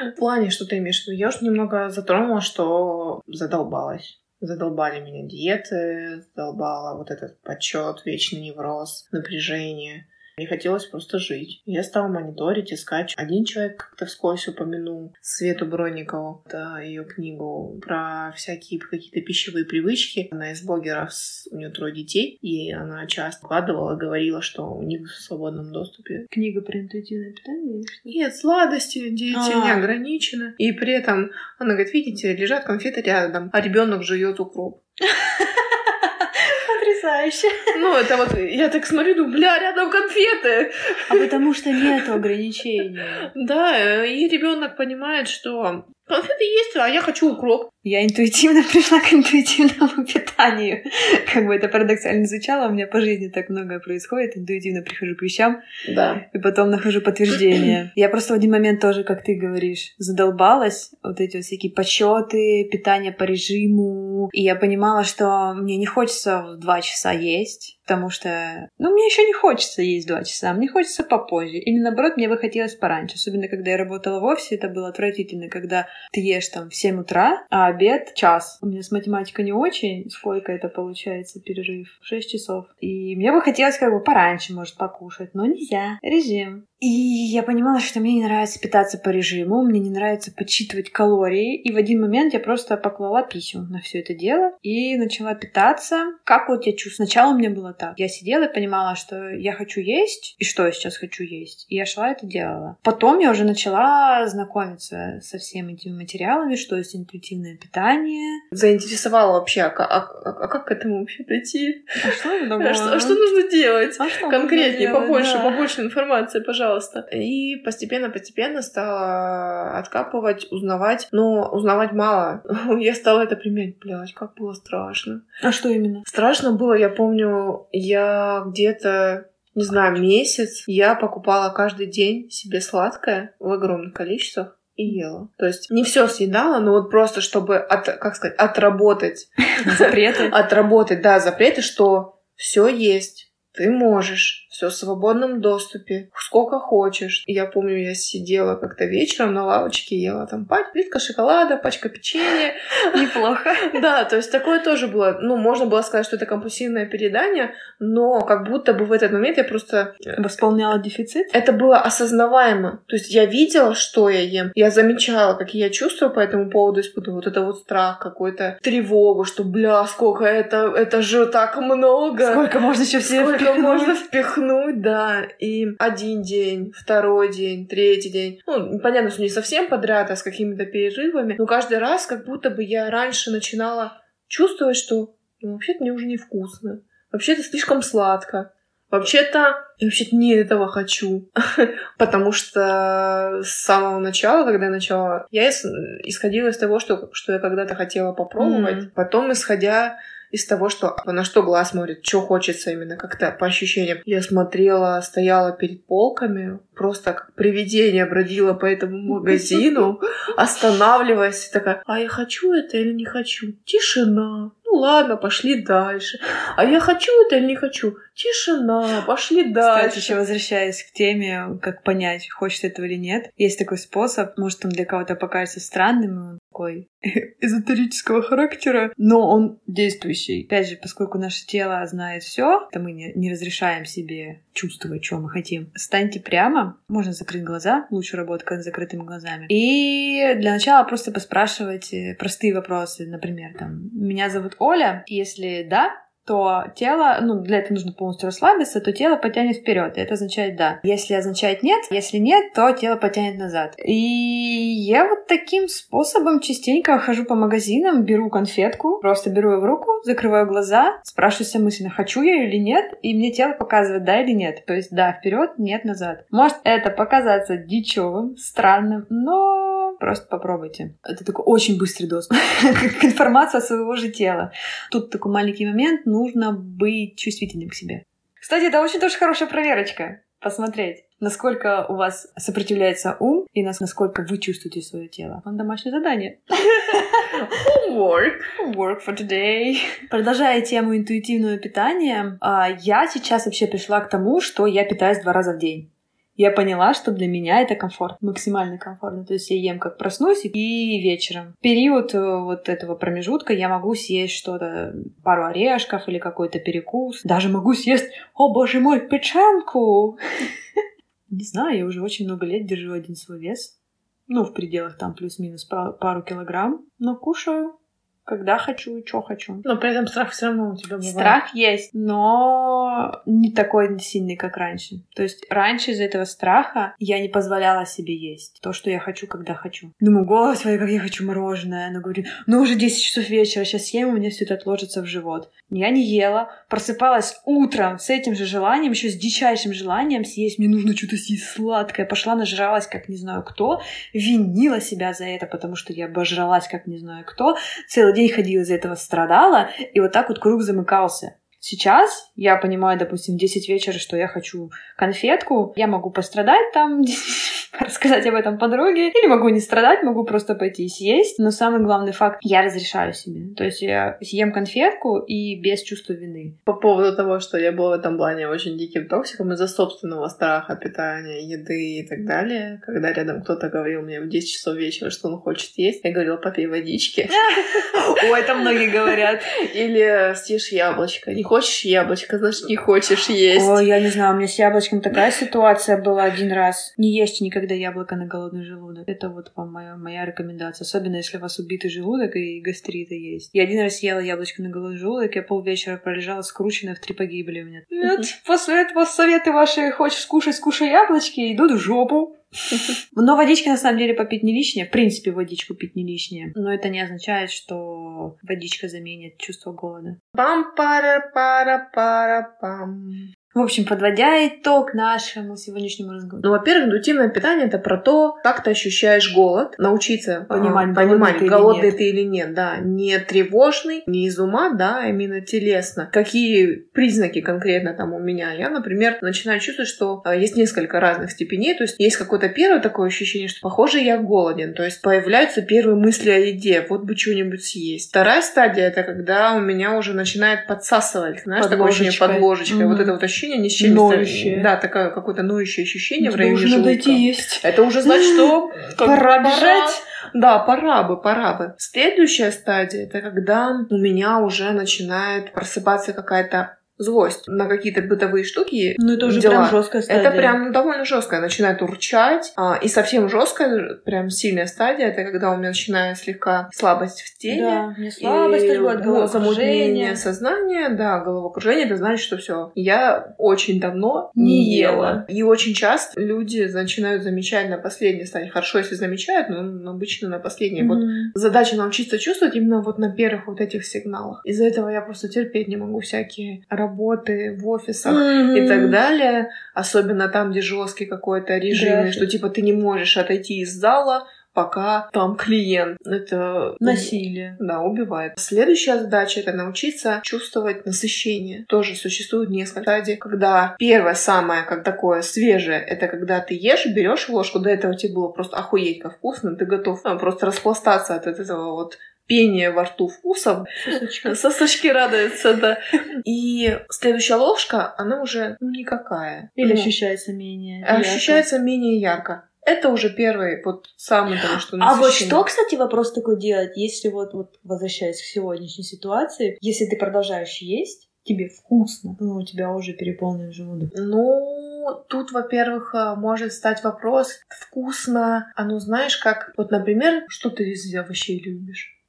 [SPEAKER 2] В плане, что ты имеешь в виду? Я уже немного затронула, что задолбалась. Задолбали меня диеты, задолбала вот этот почет, вечный невроз, напряжение. Мне хотелось просто жить. Я стала мониторить, искать. Один человек как-то вскользь упомянул Свету Бронникову, да, ее книгу про всякие какие-то пищевые привычки. Она из блогеров, у нее трое детей, и она часто вкладывала, говорила, что у них в свободном доступе.
[SPEAKER 1] Книга про интуитивное питание?
[SPEAKER 2] Нет, сладости, дети А-а-а. не ограничены. И при этом она говорит, видите, лежат конфеты рядом, а ребенок жует укроп.
[SPEAKER 1] Потрясающе.
[SPEAKER 2] Ну, это вот, я так смотрю, думаю, бля, рядом конфеты.
[SPEAKER 1] А потому что нет ограничений.
[SPEAKER 2] Да, и ребенок понимает, что конфеты есть, а я хочу укроп.
[SPEAKER 1] Я интуитивно пришла к интуитивному питанию. Как бы это парадоксально звучало, у меня по жизни так многое происходит. Интуитивно прихожу к вещам,
[SPEAKER 2] Да.
[SPEAKER 1] и потом нахожу подтверждение. Я просто в один момент тоже, как ты говоришь, задолбалась. Вот эти вот всякие подсчеты, питание по режиму. И я понимала, что мне не хочется в два часа есть. Потому что, ну, мне еще не хочется есть два часа, мне хочется попозже. Или наоборот, мне бы хотелось пораньше. Особенно, когда я работала в офисе, это было отвратительно, когда ты ешь там в 7 утра, а обед час. У меня с математикой не очень, сколько это получается перерыв? 6 часов. И мне бы хотелось как бы пораньше, может, покушать, но нельзя. Режим. И я понимала, что мне не нравится питаться по режиму, мне не нравится подсчитывать калории. И в один момент я просто поклала писю на все это дело и начала питаться. Как вот я чувствую? Сначала у меня было так. Я сидела и понимала, что я хочу есть, и что я сейчас хочу есть. И я шла это делала. Потом я уже начала знакомиться со всеми этими материалами, что есть интуитивное питание.
[SPEAKER 2] Заинтересовала вообще, а, а- а- а как к этому вообще прийти?
[SPEAKER 1] А что
[SPEAKER 2] А что, а что нужно делать?
[SPEAKER 1] А что нужно
[SPEAKER 2] Конкретнее,
[SPEAKER 1] делать,
[SPEAKER 2] побольше,
[SPEAKER 1] да.
[SPEAKER 2] побольше информации, пожалуйста. И постепенно-постепенно стала откапывать, узнавать. Но узнавать мало. Я стала это применять. Блядь, как было страшно.
[SPEAKER 1] А что именно?
[SPEAKER 2] Страшно было, я помню, я где-то не знаю, месяц я покупала каждый день себе сладкое в огромных количествах и ела. То есть не все съедала, но вот просто чтобы, от, как сказать, отработать
[SPEAKER 1] Запреты?
[SPEAKER 2] отработать, да, запреты, что все есть, ты можешь, все в свободном доступе, сколько хочешь. И я помню, я сидела как-то вечером на лавочке, ела там плитка шоколада, пачка печенья.
[SPEAKER 1] Неплохо.
[SPEAKER 2] Да, то есть такое тоже было. Ну, можно было сказать, что это компульсивное переедание, но как будто бы в этот момент я просто...
[SPEAKER 1] Восполняла дефицит?
[SPEAKER 2] Это было осознаваемо. То есть я видела, что я ем. Я замечала, какие я чувства по этому поводу испытываю. Вот это вот страх какой-то, тревогу, что, бля, сколько это, это же так много.
[SPEAKER 1] Сколько можно еще все
[SPEAKER 2] Сколько
[SPEAKER 1] впихнуть?
[SPEAKER 2] можно впихнуть, да. И один день, второй день, третий день. Ну, понятно, что не совсем подряд, а с какими-то перерывами. Но каждый раз как будто бы я раньше начинала чувствовать, что ну, вообще-то мне уже невкусно. Вообще-то слишком сладко. Вообще-то, я вообще-то не этого хочу. Потому что с самого начала, когда я начала, я ис- исходила из того, что, что я когда-то хотела попробовать.
[SPEAKER 1] Мгм.
[SPEAKER 2] Потом, исходя из того, что на что глаз смотрит, что хочется именно как-то по ощущениям. Я смотрела, стояла перед полками, просто как привидение бродила по этому магазину, останавливаясь, такая, а я хочу это или не хочу? Тишина. Ну ладно, пошли дальше. А я хочу это или не хочу? Тишина, пошли
[SPEAKER 1] Кстати,
[SPEAKER 2] дальше.
[SPEAKER 1] еще возвращаясь к теме, как понять, хочет этого или нет. Есть такой способ, может, он для кого-то покажется странным, такой эзотерического характера, но он действующий. Опять же, поскольку наше тело знает все, то мы не, не разрешаем себе чувствовать, что мы хотим. Станьте прямо, можно закрыть глаза, лучше работать с закрытыми глазами. И для начала просто поспрашивать э, простые вопросы, например, там, меня зовут Оля, если да, то тело, ну, для этого нужно полностью расслабиться, то тело потянет вперед. Это означает да. Если означает нет, если нет, то тело потянет назад. И я вот таким способом частенько хожу по магазинам, беру конфетку, просто беру ее в руку, закрываю глаза, спрашиваю себя мысленно, хочу я или нет, и мне тело показывает да или нет. То есть да, вперед, нет, назад. Может это показаться дичевым, странным, но просто попробуйте. Это такой очень быстрый доступ к информации от своего же тела. Тут такой маленький момент, нужно быть чувствительным к себе. Кстати, это очень тоже хорошая проверочка. Посмотреть, насколько у вас сопротивляется ум и нас- насколько вы чувствуете свое тело. Вам домашнее задание.
[SPEAKER 2] Homework.
[SPEAKER 1] Work for today. Продолжая тему интуитивного питания, а, я сейчас вообще пришла к тому, что я питаюсь два раза в день. Я поняла, что для меня это комфорт, максимально комфортно. То есть я ем как проснусь и вечером. В период э, вот этого промежутка я могу съесть что-то, пару орешков или какой-то перекус. Даже могу съесть, о боже мой, печенку! Не знаю, я уже очень много лет держу один свой вес. Ну, в пределах там плюс-минус па- пару килограмм. Но кушаю когда хочу и что хочу.
[SPEAKER 2] Но при этом страх все равно у тебя бывает.
[SPEAKER 1] Страх есть, но не такой сильный, как раньше. То есть раньше из-за этого страха я не позволяла себе есть то, что я хочу, когда хочу. Думаю, голос свой, как я хочу мороженое. Но говорю, ну уже 10 часов вечера, сейчас съем, у меня все это отложится в живот. Я не ела, просыпалась утром с этим же желанием, еще с дичайшим желанием съесть. Мне нужно что-то съесть сладкое. Пошла, нажралась, как не знаю кто. Винила себя за это, потому что я обожралась, как не знаю кто. Целый день ходила из-за этого, страдала. И вот так вот круг замыкался. Сейчас я понимаю, допустим, в 10 вечера, что я хочу конфетку, я могу пострадать там, рассказать об этом подруге, или могу не страдать, могу просто пойти и съесть. Но самый главный факт, я разрешаю себе. То есть я съем конфетку и без чувства вины.
[SPEAKER 2] По поводу того, что я была в этом плане очень диким токсиком из-за собственного страха питания, еды и так далее, когда рядом кто-то говорил мне в 10 часов вечера, что он хочет есть, я говорила, попей водички.
[SPEAKER 1] Ой, это многие говорят.
[SPEAKER 2] Или съешь яблочко. Не хочешь яблочко, значит, не хочешь есть.
[SPEAKER 1] Ой, я не знаю, у меня с яблочком такая ситуация была один раз. Не ешьте никогда яблоко на голодный желудок. Это вот вам моя, моя рекомендация. Особенно, если у вас убитый желудок и гастриты есть. Я один раз съела яблочко на голодный желудок, я полвечера пролежала скрученная в три погибели у меня. Нет, после этого советы ваши, хочешь скушать, скушай яблочки, идут в жопу. Но водички на самом деле попить не лишнее. В принципе, водичку пить не лишнее. Но это не означает, что водичка заменит чувство голода.
[SPEAKER 2] Пам-пара-пара-пара-пам.
[SPEAKER 1] В общем, подводя итог нашему сегодняшнему разговору.
[SPEAKER 2] Ну, во-первых, интуитивное питание это про то, как ты ощущаешь голод, научиться
[SPEAKER 1] Понимать,
[SPEAKER 2] а, понимать,
[SPEAKER 1] голодный ты или
[SPEAKER 2] голодный
[SPEAKER 1] нет.
[SPEAKER 2] ты или нет, да, не тревожный, не из ума, да, а именно телесно. Какие признаки конкретно там у меня? Я, например, начинаю чувствовать, что а, есть несколько разных степеней, то есть есть какое-то первое такое ощущение, что похоже я голоден, то есть появляются первые мысли о еде, вот бы что-нибудь съесть. Вторая стадия это когда у меня уже начинает подсасывать, знаешь,
[SPEAKER 1] Под
[SPEAKER 2] такое ощущение под ложечкой,
[SPEAKER 1] Мгм.
[SPEAKER 2] вот это вот ощущение ни с чем
[SPEAKER 1] Ноющее.
[SPEAKER 2] Да, такое какое-то ноющее ощущение в
[SPEAKER 1] Тебе
[SPEAKER 2] районе желудка.
[SPEAKER 1] надо идти есть.
[SPEAKER 2] Это уже значит, что
[SPEAKER 1] Пора бежать.
[SPEAKER 2] Да, пора бы, пора бы. Следующая стадия это когда у меня уже начинает просыпаться какая-то злость на какие-то бытовые штуки.
[SPEAKER 1] Ну, это уже
[SPEAKER 2] дела.
[SPEAKER 1] прям жесткая стадия.
[SPEAKER 2] Это прям довольно жесткое. Начинает урчать. а, и совсем жесткая, прям сильная стадия, это когда у меня начинает слегка слабость в теле.
[SPEAKER 1] Да, мне слабость
[SPEAKER 2] И,
[SPEAKER 1] бывает,
[SPEAKER 2] ну, замутнение
[SPEAKER 1] головокружение.
[SPEAKER 2] сознания, да, головокружение, это значит, что все. Я очень давно
[SPEAKER 1] Не
[SPEAKER 2] не
[SPEAKER 1] ела.
[SPEAKER 2] ела. И очень часто люди начинают замечать на последней стадии. Хорошо, если замечают, но но обычно на последней. Вот
[SPEAKER 1] Мгм.
[SPEAKER 2] задача научиться чувствовать именно вот на первых вот этих сигналах. Из-за этого я просто терпеть не могу всякие работы в офисах и так далее. Особенно там, где жесткий какой-то режим,
[SPEAKER 1] График.
[SPEAKER 2] что типа ты не можешь отойти из зала, пока там клиент. Это
[SPEAKER 1] Насилие.
[SPEAKER 2] да, убивает. Следующая задача это научиться чувствовать насыщение. Тоже существует несколько стадий, когда первое самое, как такое свежее, это когда ты ешь, берешь ложку, до этого тебе было просто охуеть как вкусно, ты готов ну, просто распластаться от этого вот пения во рту вкусом.
[SPEAKER 1] Сосочка.
[SPEAKER 2] Сосочки радуются, да. И следующая ложка, она уже ну, никакая.
[SPEAKER 1] Или
[SPEAKER 2] Ну,
[SPEAKER 1] ощущается менее.
[SPEAKER 2] а
[SPEAKER 1] ярко.
[SPEAKER 2] ощущается менее ярко. Это уже первый, вот самый того, что
[SPEAKER 1] А вот что, кстати, вопрос такой делать, если вот, вот возвращаясь к сегодняшней ситуации, если ты продолжаешь есть, тебе вкусно, но у тебя уже переполнен желудок.
[SPEAKER 2] Ну, тут, во-первых, э, может стать вопрос, вкусно, оно знаешь, как, вот, например, что ты из овощей любишь?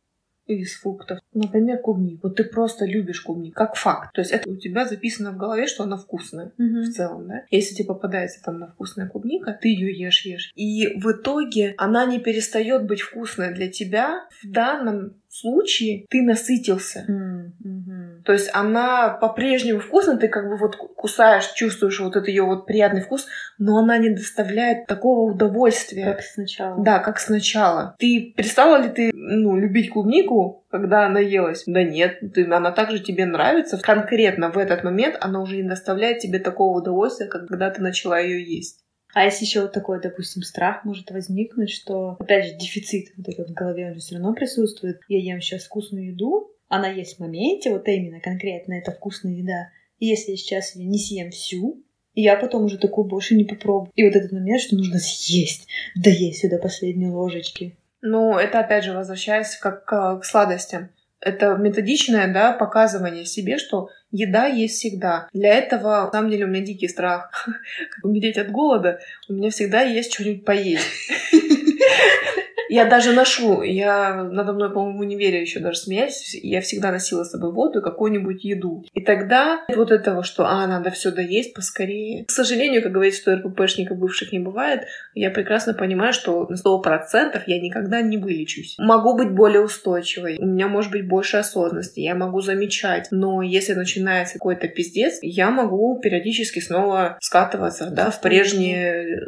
[SPEAKER 2] Из фруктов. Например, клубнику. Вот ты просто любишь клубнику, как факт. То есть это у тебя записано в голове, что она вкусная в целом, да? Если тебе попадается там на вкусная клубника, ты ее ешь, ешь. И в итоге она не перестает быть вкусной для тебя. В данном случае ты насытился.
[SPEAKER 1] Мгм.
[SPEAKER 2] То есть она по-прежнему вкусная, ты как бы вот кусаешь, чувствуешь вот этот ее вот приятный вкус, но она не доставляет такого удовольствия.
[SPEAKER 1] Как сначала.
[SPEAKER 2] Да, как сначала. Ты перестала ли ты ну, любить клубнику, когда она елась? Да нет, ты, она также тебе нравится. Конкретно в этот момент она уже не доставляет тебе такого удовольствия, как когда ты начала ее есть.
[SPEAKER 1] А если еще вот такой, допустим, страх может возникнуть, что, опять же, дефицит вот этот в голове, он же все равно присутствует. Я ем сейчас вкусную еду, она есть в моменте, вот именно конкретно это вкусная еда. И если я сейчас ее не съем всю, я потом уже такую больше не попробую. И вот этот момент, что нужно съесть, доесть сюда последние ложечки.
[SPEAKER 2] Ну, это опять же возвращаясь как к, к сладостям. Это методичное, да, показывание себе, что еда есть всегда. Для этого, на самом деле, у меня дикий страх умереть от голода. У меня всегда есть что-нибудь поесть. Я даже ношу, я надо мной, по-моему, в универе еще даже смеялись, я всегда носила с собой воду и какую-нибудь еду. И тогда вот этого, что, а, надо все доесть поскорее. К сожалению, как говорится, что РППшников бывших не бывает, я прекрасно понимаю, что на 100% я никогда не вылечусь. Могу быть более устойчивой, у меня может быть больше осознанности, я могу замечать, но если начинается какой-то пиздец, я могу периодически снова скатываться, да, в прежние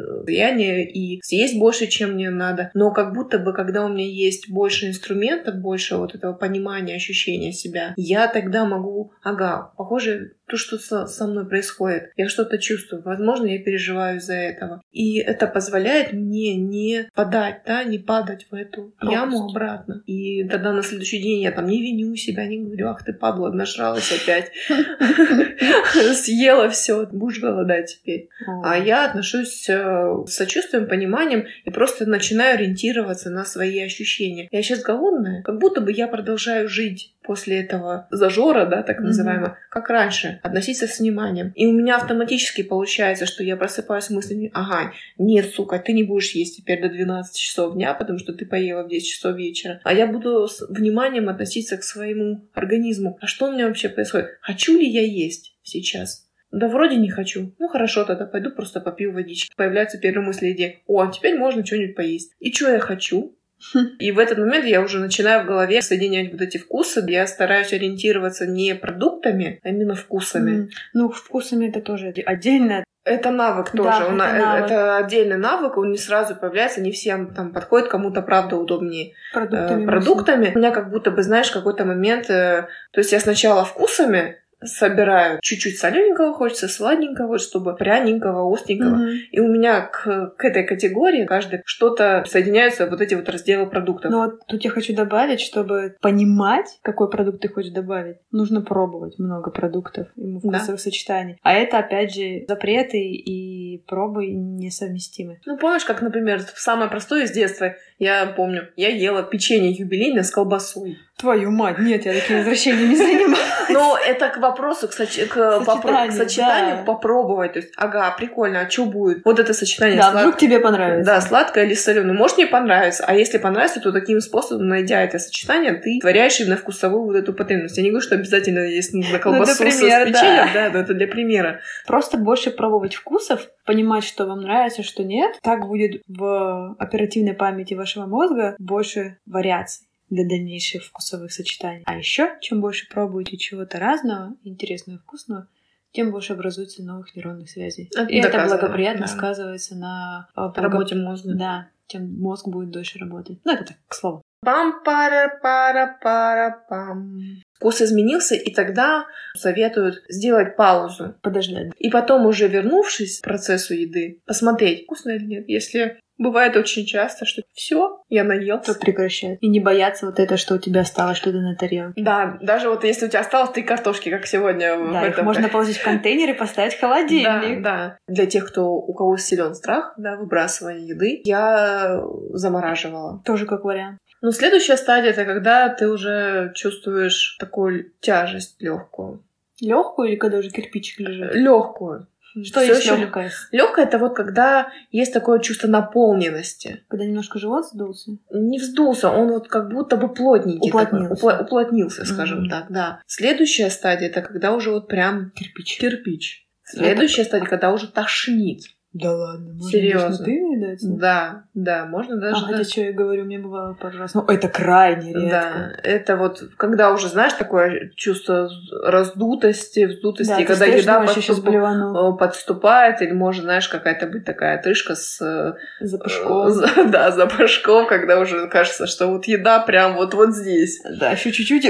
[SPEAKER 2] состояния и съесть больше, чем мне надо. Но как будто бы, когда у меня есть больше инструментов, больше вот этого понимания, ощущения себя, я тогда могу, ага, похоже, то, что со, со мной происходит. Я что-то чувствую. Возможно, я переживаю из-за этого. И это позволяет мне не падать, да, не падать в эту Пропасть. яму обратно. И тогда на следующий день я там не виню себя, не говорю, ах ты падла, нажралась опять. Съела все, будешь голодать теперь. А я отношусь э, с сочувствием, пониманием и просто начинаю ориентироваться на свои ощущения. Я сейчас голодная, как будто бы я продолжаю жить после этого зажора, да, так называемого, mm-hmm. как раньше, относиться с вниманием. И у меня автоматически получается, что я просыпаюсь с мыслями, ага, нет, сука, ты не будешь есть теперь до 12 часов дня, потому что ты поела в 10 часов вечера. А я буду с вниманием относиться к своему организму. А что у меня вообще происходит? Хочу ли я есть сейчас? Да вроде не хочу. Ну хорошо, тогда пойду просто попью водички. Появляются первые мысли идеи. О, теперь можно что-нибудь поесть. И что я хочу? И в этот момент я уже начинаю в голове соединять вот эти вкусы. Я стараюсь ориентироваться не продуктами, а именно вкусами.
[SPEAKER 1] Mm. Ну, вкусами это тоже отдельно.
[SPEAKER 2] Это навык тоже. Да, он, это, навык. это отдельный навык, он не сразу появляется, не всем там подходит, кому-то правда удобнее продуктами. Э, продуктами. У меня как будто бы, знаешь, какой-то момент. Э, то есть я сначала вкусами собираю чуть-чуть солененького, хочется сладенького, чтобы пряненького, остренького. Mm-hmm. И у меня к, к этой категории каждый что-то соединяются вот эти вот разделы продуктов.
[SPEAKER 1] Ну вот тут я хочу добавить, чтобы понимать, какой продукт ты хочешь добавить, нужно пробовать много продуктов и вкусовых да. сочетаний. А это, опять же, запреты и пробы несовместимы.
[SPEAKER 2] Ну, помнишь, как, например, самое простое из детства, я помню, я ела печенье юбилейное с колбасой.
[SPEAKER 1] Твою мать, нет, я такими возвращениями не занимаюсь.
[SPEAKER 2] Ну, это к вопросу, к, соч... к, сочетанию, к сочетанию, да. попробовать. То есть, ага, прикольно, а что будет? Вот это сочетание.
[SPEAKER 1] Да, слад... вдруг тебе понравится.
[SPEAKER 2] Да, сладкое или соленое. Может, не понравится. А если понравится, то таким способом, найдя это сочетание, ты творяешь именно вкусовую вот эту потребность. Я не говорю, что обязательно есть нужно ну, колбасу ну, пример, с печеньем, да. да, но это для примера.
[SPEAKER 1] Просто больше пробовать вкусов, понимать, что вам нравится, что нет. Так будет в оперативной памяти вашего мозга больше вариаций для дальнейших вкусовых сочетаний. А еще, чем больше пробуете чего-то разного, интересного и вкусного, тем больше образуется новых нейронных связей. Это и это благоприятно да. сказывается на
[SPEAKER 2] а, работе мозга.
[SPEAKER 1] Да, тем мозг будет дольше работать. Ну, это так, к слову.
[SPEAKER 2] Пам-пара-пара-пара-пам. Вкус изменился, и тогда советуют сделать паузу.
[SPEAKER 1] Подождать.
[SPEAKER 2] И потом уже вернувшись к процессу еды, посмотреть, вкусно или нет. Если Бывает очень часто, что все, я наелся.
[SPEAKER 1] То прекращать. И не бояться вот это, что у тебя осталось что-то на тарелке.
[SPEAKER 2] Да, даже вот если у тебя осталось три картошки, как сегодня
[SPEAKER 1] да, их можно положить в контейнер и поставить в холодильник.
[SPEAKER 2] Да, да. Для тех, кто у кого силен страх, да, выбрасывания еды, я замораживала.
[SPEAKER 1] Тоже как вариант.
[SPEAKER 2] Но следующая стадия это когда ты уже чувствуешь такую тяжесть легкую.
[SPEAKER 1] Легкую или когда уже кирпичик лежит?
[SPEAKER 2] Легкую.
[SPEAKER 1] Что Всё есть легкое?
[SPEAKER 2] Легкое это вот когда есть такое чувство наполненности.
[SPEAKER 1] Когда немножко живот вздулся?
[SPEAKER 2] Не вздулся, он вот как будто бы плотненький.
[SPEAKER 1] Уплотнился.
[SPEAKER 2] Такой, уплотнился, скажем mm-hmm. так, да. Следующая стадия это когда уже вот прям
[SPEAKER 1] кирпич.
[SPEAKER 2] Кирпич. Следующая стадия, когда уже тошнит.
[SPEAKER 1] Да ладно, можно
[SPEAKER 2] Серьезно.
[SPEAKER 1] Ты видать?
[SPEAKER 2] Да, да, можно даже.
[SPEAKER 1] А, хотя, что я говорю, мне бывало пару раз. Ну, это крайне редко.
[SPEAKER 2] Да, это вот, когда уже, знаешь, такое чувство раздутости, вздутости, да, когда еда подступ... Э, подступает, или может, знаешь, какая-то быть такая отрыжка с... Э,
[SPEAKER 1] запашком.
[SPEAKER 2] Да, запашком, когда уже кажется, что вот еда прям вот-вот здесь.
[SPEAKER 1] Да, еще чуть-чуть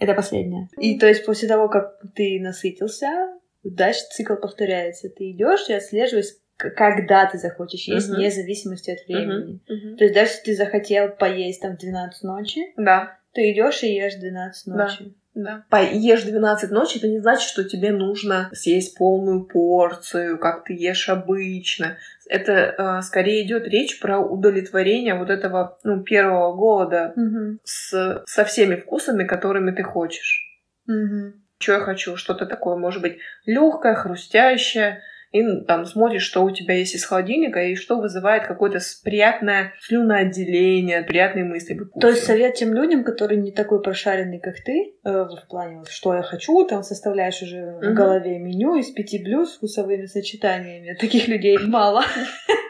[SPEAKER 1] Это последнее. И то есть после того, как ты насытился, дальше цикл повторяется. Ты идешь и отслеживаешь, когда ты захочешь есть, uh-huh. вне зависимости от времени. Uh-huh. То есть даже если ты захотел поесть там в 12 ночи,
[SPEAKER 2] да.
[SPEAKER 1] ты идешь и ешь в 12 ночи. Да.
[SPEAKER 2] Да. Поешь 12 ночи, это не значит, что тебе нужно съесть полную порцию, как ты ешь обычно. Это э, скорее идет речь про удовлетворение вот этого ну, первого голода
[SPEAKER 1] угу.
[SPEAKER 2] с, со всеми вкусами, которыми ты хочешь.
[SPEAKER 1] Угу.
[SPEAKER 2] Что я хочу? Что-то такое, может быть, легкое, хрустящее. и там смотришь, что у тебя есть из холодильника и что вызывает какое-то приятное слюноотделение, приятные мысли.
[SPEAKER 1] То есть совет тем людям, которые не такой прошаренный, как ты, э, в плане, вот, что я хочу, там составляешь уже угу. в голове меню из пяти блюд с вкусовыми сочетаниями. Таких людей мало.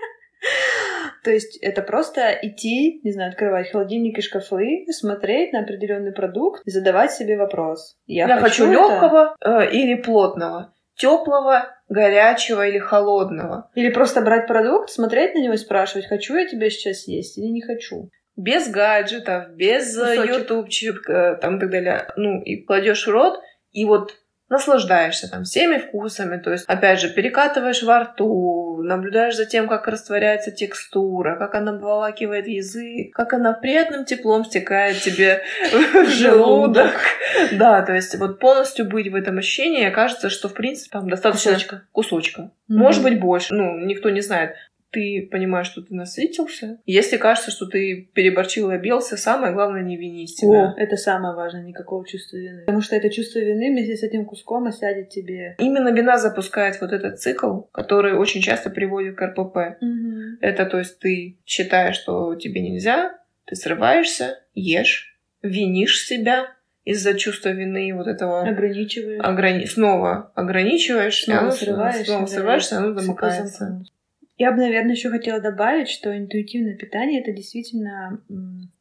[SPEAKER 1] То есть это просто идти, не знаю, открывать холодильник и шкафы, смотреть на определенный продукт и задавать себе вопрос.
[SPEAKER 2] Я, Я хочу, хочу легкого э, или плотного, теплого, горячего или холодного.
[SPEAKER 1] Или просто брать продукт, смотреть на него и спрашивать, хочу я тебя сейчас есть или не хочу
[SPEAKER 2] без гаджетов, без ютубчик, э, там и так далее. Ну, и кладешь в рот, и вот наслаждаешься там всеми вкусами, то есть, опять же, перекатываешь во рту, наблюдаешь за тем, как растворяется текстура, как она обволакивает язык, как она приятным теплом стекает тебе в желудок. Да, то есть вот полностью быть в этом ощущении, кажется, что, в принципе, там достаточно... Кусочка. Может быть, больше. Ну, никто не знает ты понимаешь, что ты насытился. Если кажется, что ты переборчил и обелся, самое главное не винить себя.
[SPEAKER 1] О, это самое важное, никакого чувства вины. Потому что это чувство вины вместе с этим куском осядет тебе.
[SPEAKER 2] Именно вина запускает вот этот цикл, который очень часто приводит к РПП.
[SPEAKER 1] Угу.
[SPEAKER 2] Это то есть ты считаешь, что тебе нельзя, ты срываешься, ешь, винишь себя, из-за чувства вины вот этого...
[SPEAKER 1] Ограничиваешь.
[SPEAKER 2] Ограни... Снова ограничиваешь, снова, оно, срываешь, снова срываешься, оно замыкается.
[SPEAKER 1] Я бы, наверное, еще хотела добавить, что интуитивное питание это действительно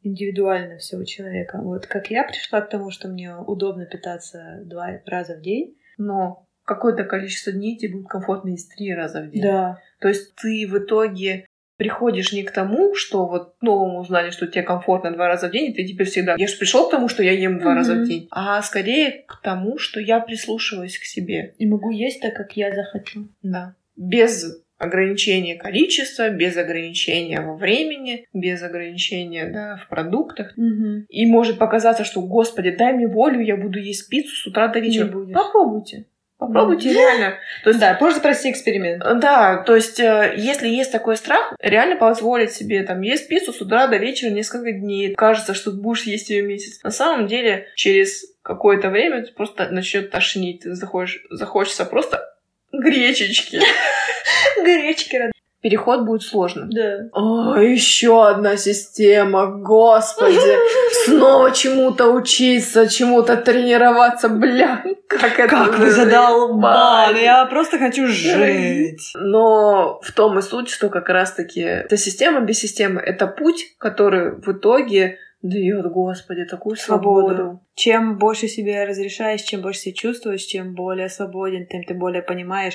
[SPEAKER 1] индивидуально все у человека. Вот как я пришла к тому, что мне удобно питаться два раза в день,
[SPEAKER 2] но какое-то количество дней тебе будет комфортно есть три раза в день.
[SPEAKER 1] Да.
[SPEAKER 2] То есть ты в итоге приходишь не к тому, что вот новому узнали, что тебе комфортно два раза в день, и ты теперь всегда... Я же пришел к тому, что я ем два mm-hmm. раза в день, а скорее к тому, что я прислушиваюсь к себе.
[SPEAKER 1] И могу есть так, как я захочу.
[SPEAKER 2] Да. Без ограничение количества, без ограничения во времени, без ограничения да, в продуктах.
[SPEAKER 1] Угу.
[SPEAKER 2] И может показаться, что, господи, дай мне волю, я буду есть пиццу с утра до вечера. Попробуйте. Попробуйте, реально.
[SPEAKER 1] То есть, да, просто прости эксперимент.
[SPEAKER 2] Да, то есть, э, если есть такой страх, реально позволить себе там есть пиццу с утра до вечера несколько дней. Кажется, что будешь есть ее месяц. На самом деле, через какое-то время ты просто начнет тошнить. Ты захочешь, захочется просто гречечки.
[SPEAKER 1] Гречки,
[SPEAKER 2] Переход будет сложным.
[SPEAKER 1] Да.
[SPEAKER 2] О, еще одна система, господи. Снова чему-то учиться, чему-то тренироваться, бля.
[SPEAKER 1] Как это Как вы задолбали, я просто хочу жить.
[SPEAKER 2] Но в том и суть, что как раз-таки эта система без системы — это путь, который в итоге дает, Господи, такую свободу. свободу.
[SPEAKER 1] Чем больше себе разрешаешь, чем больше себя чувствуешь, чем более свободен, тем ты более понимаешь,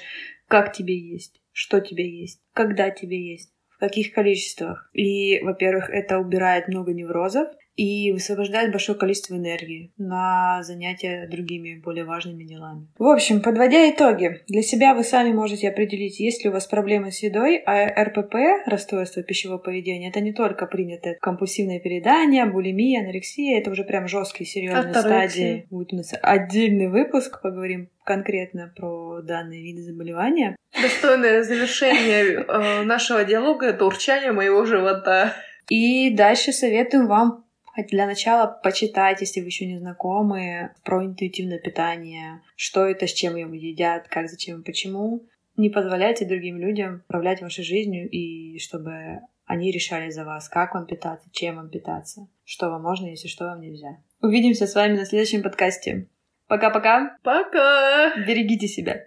[SPEAKER 1] как тебе есть что тебе есть, когда тебе есть, в каких количествах. И, во-первых, это убирает много неврозов, и высвобождает большое количество энергии на занятия другими более важными делами. В общем, подводя итоги, для себя вы сами можете определить, есть ли у вас проблемы с едой, а РПП, расстройство пищевого поведения, это не только принятое компульсивное переедание, булимия, анорексия, это уже прям жесткие серьезные стадии. Будет у нас отдельный выпуск, поговорим конкретно про данные виды заболевания.
[SPEAKER 2] Достойное завершение э, нашего диалога — это урчание моего живота.
[SPEAKER 1] И дальше советую вам для начала почитать, если вы еще не знакомы, про интуитивное питание, что это, с чем его едят, как, зачем и почему. Не позволяйте другим людям управлять вашей жизнью и чтобы они решали за вас, как вам питаться, чем вам питаться, что вам можно, если что вам нельзя. Увидимся с вами на следующем подкасте. Пока-пока.
[SPEAKER 2] Пока.
[SPEAKER 1] Берегите себя.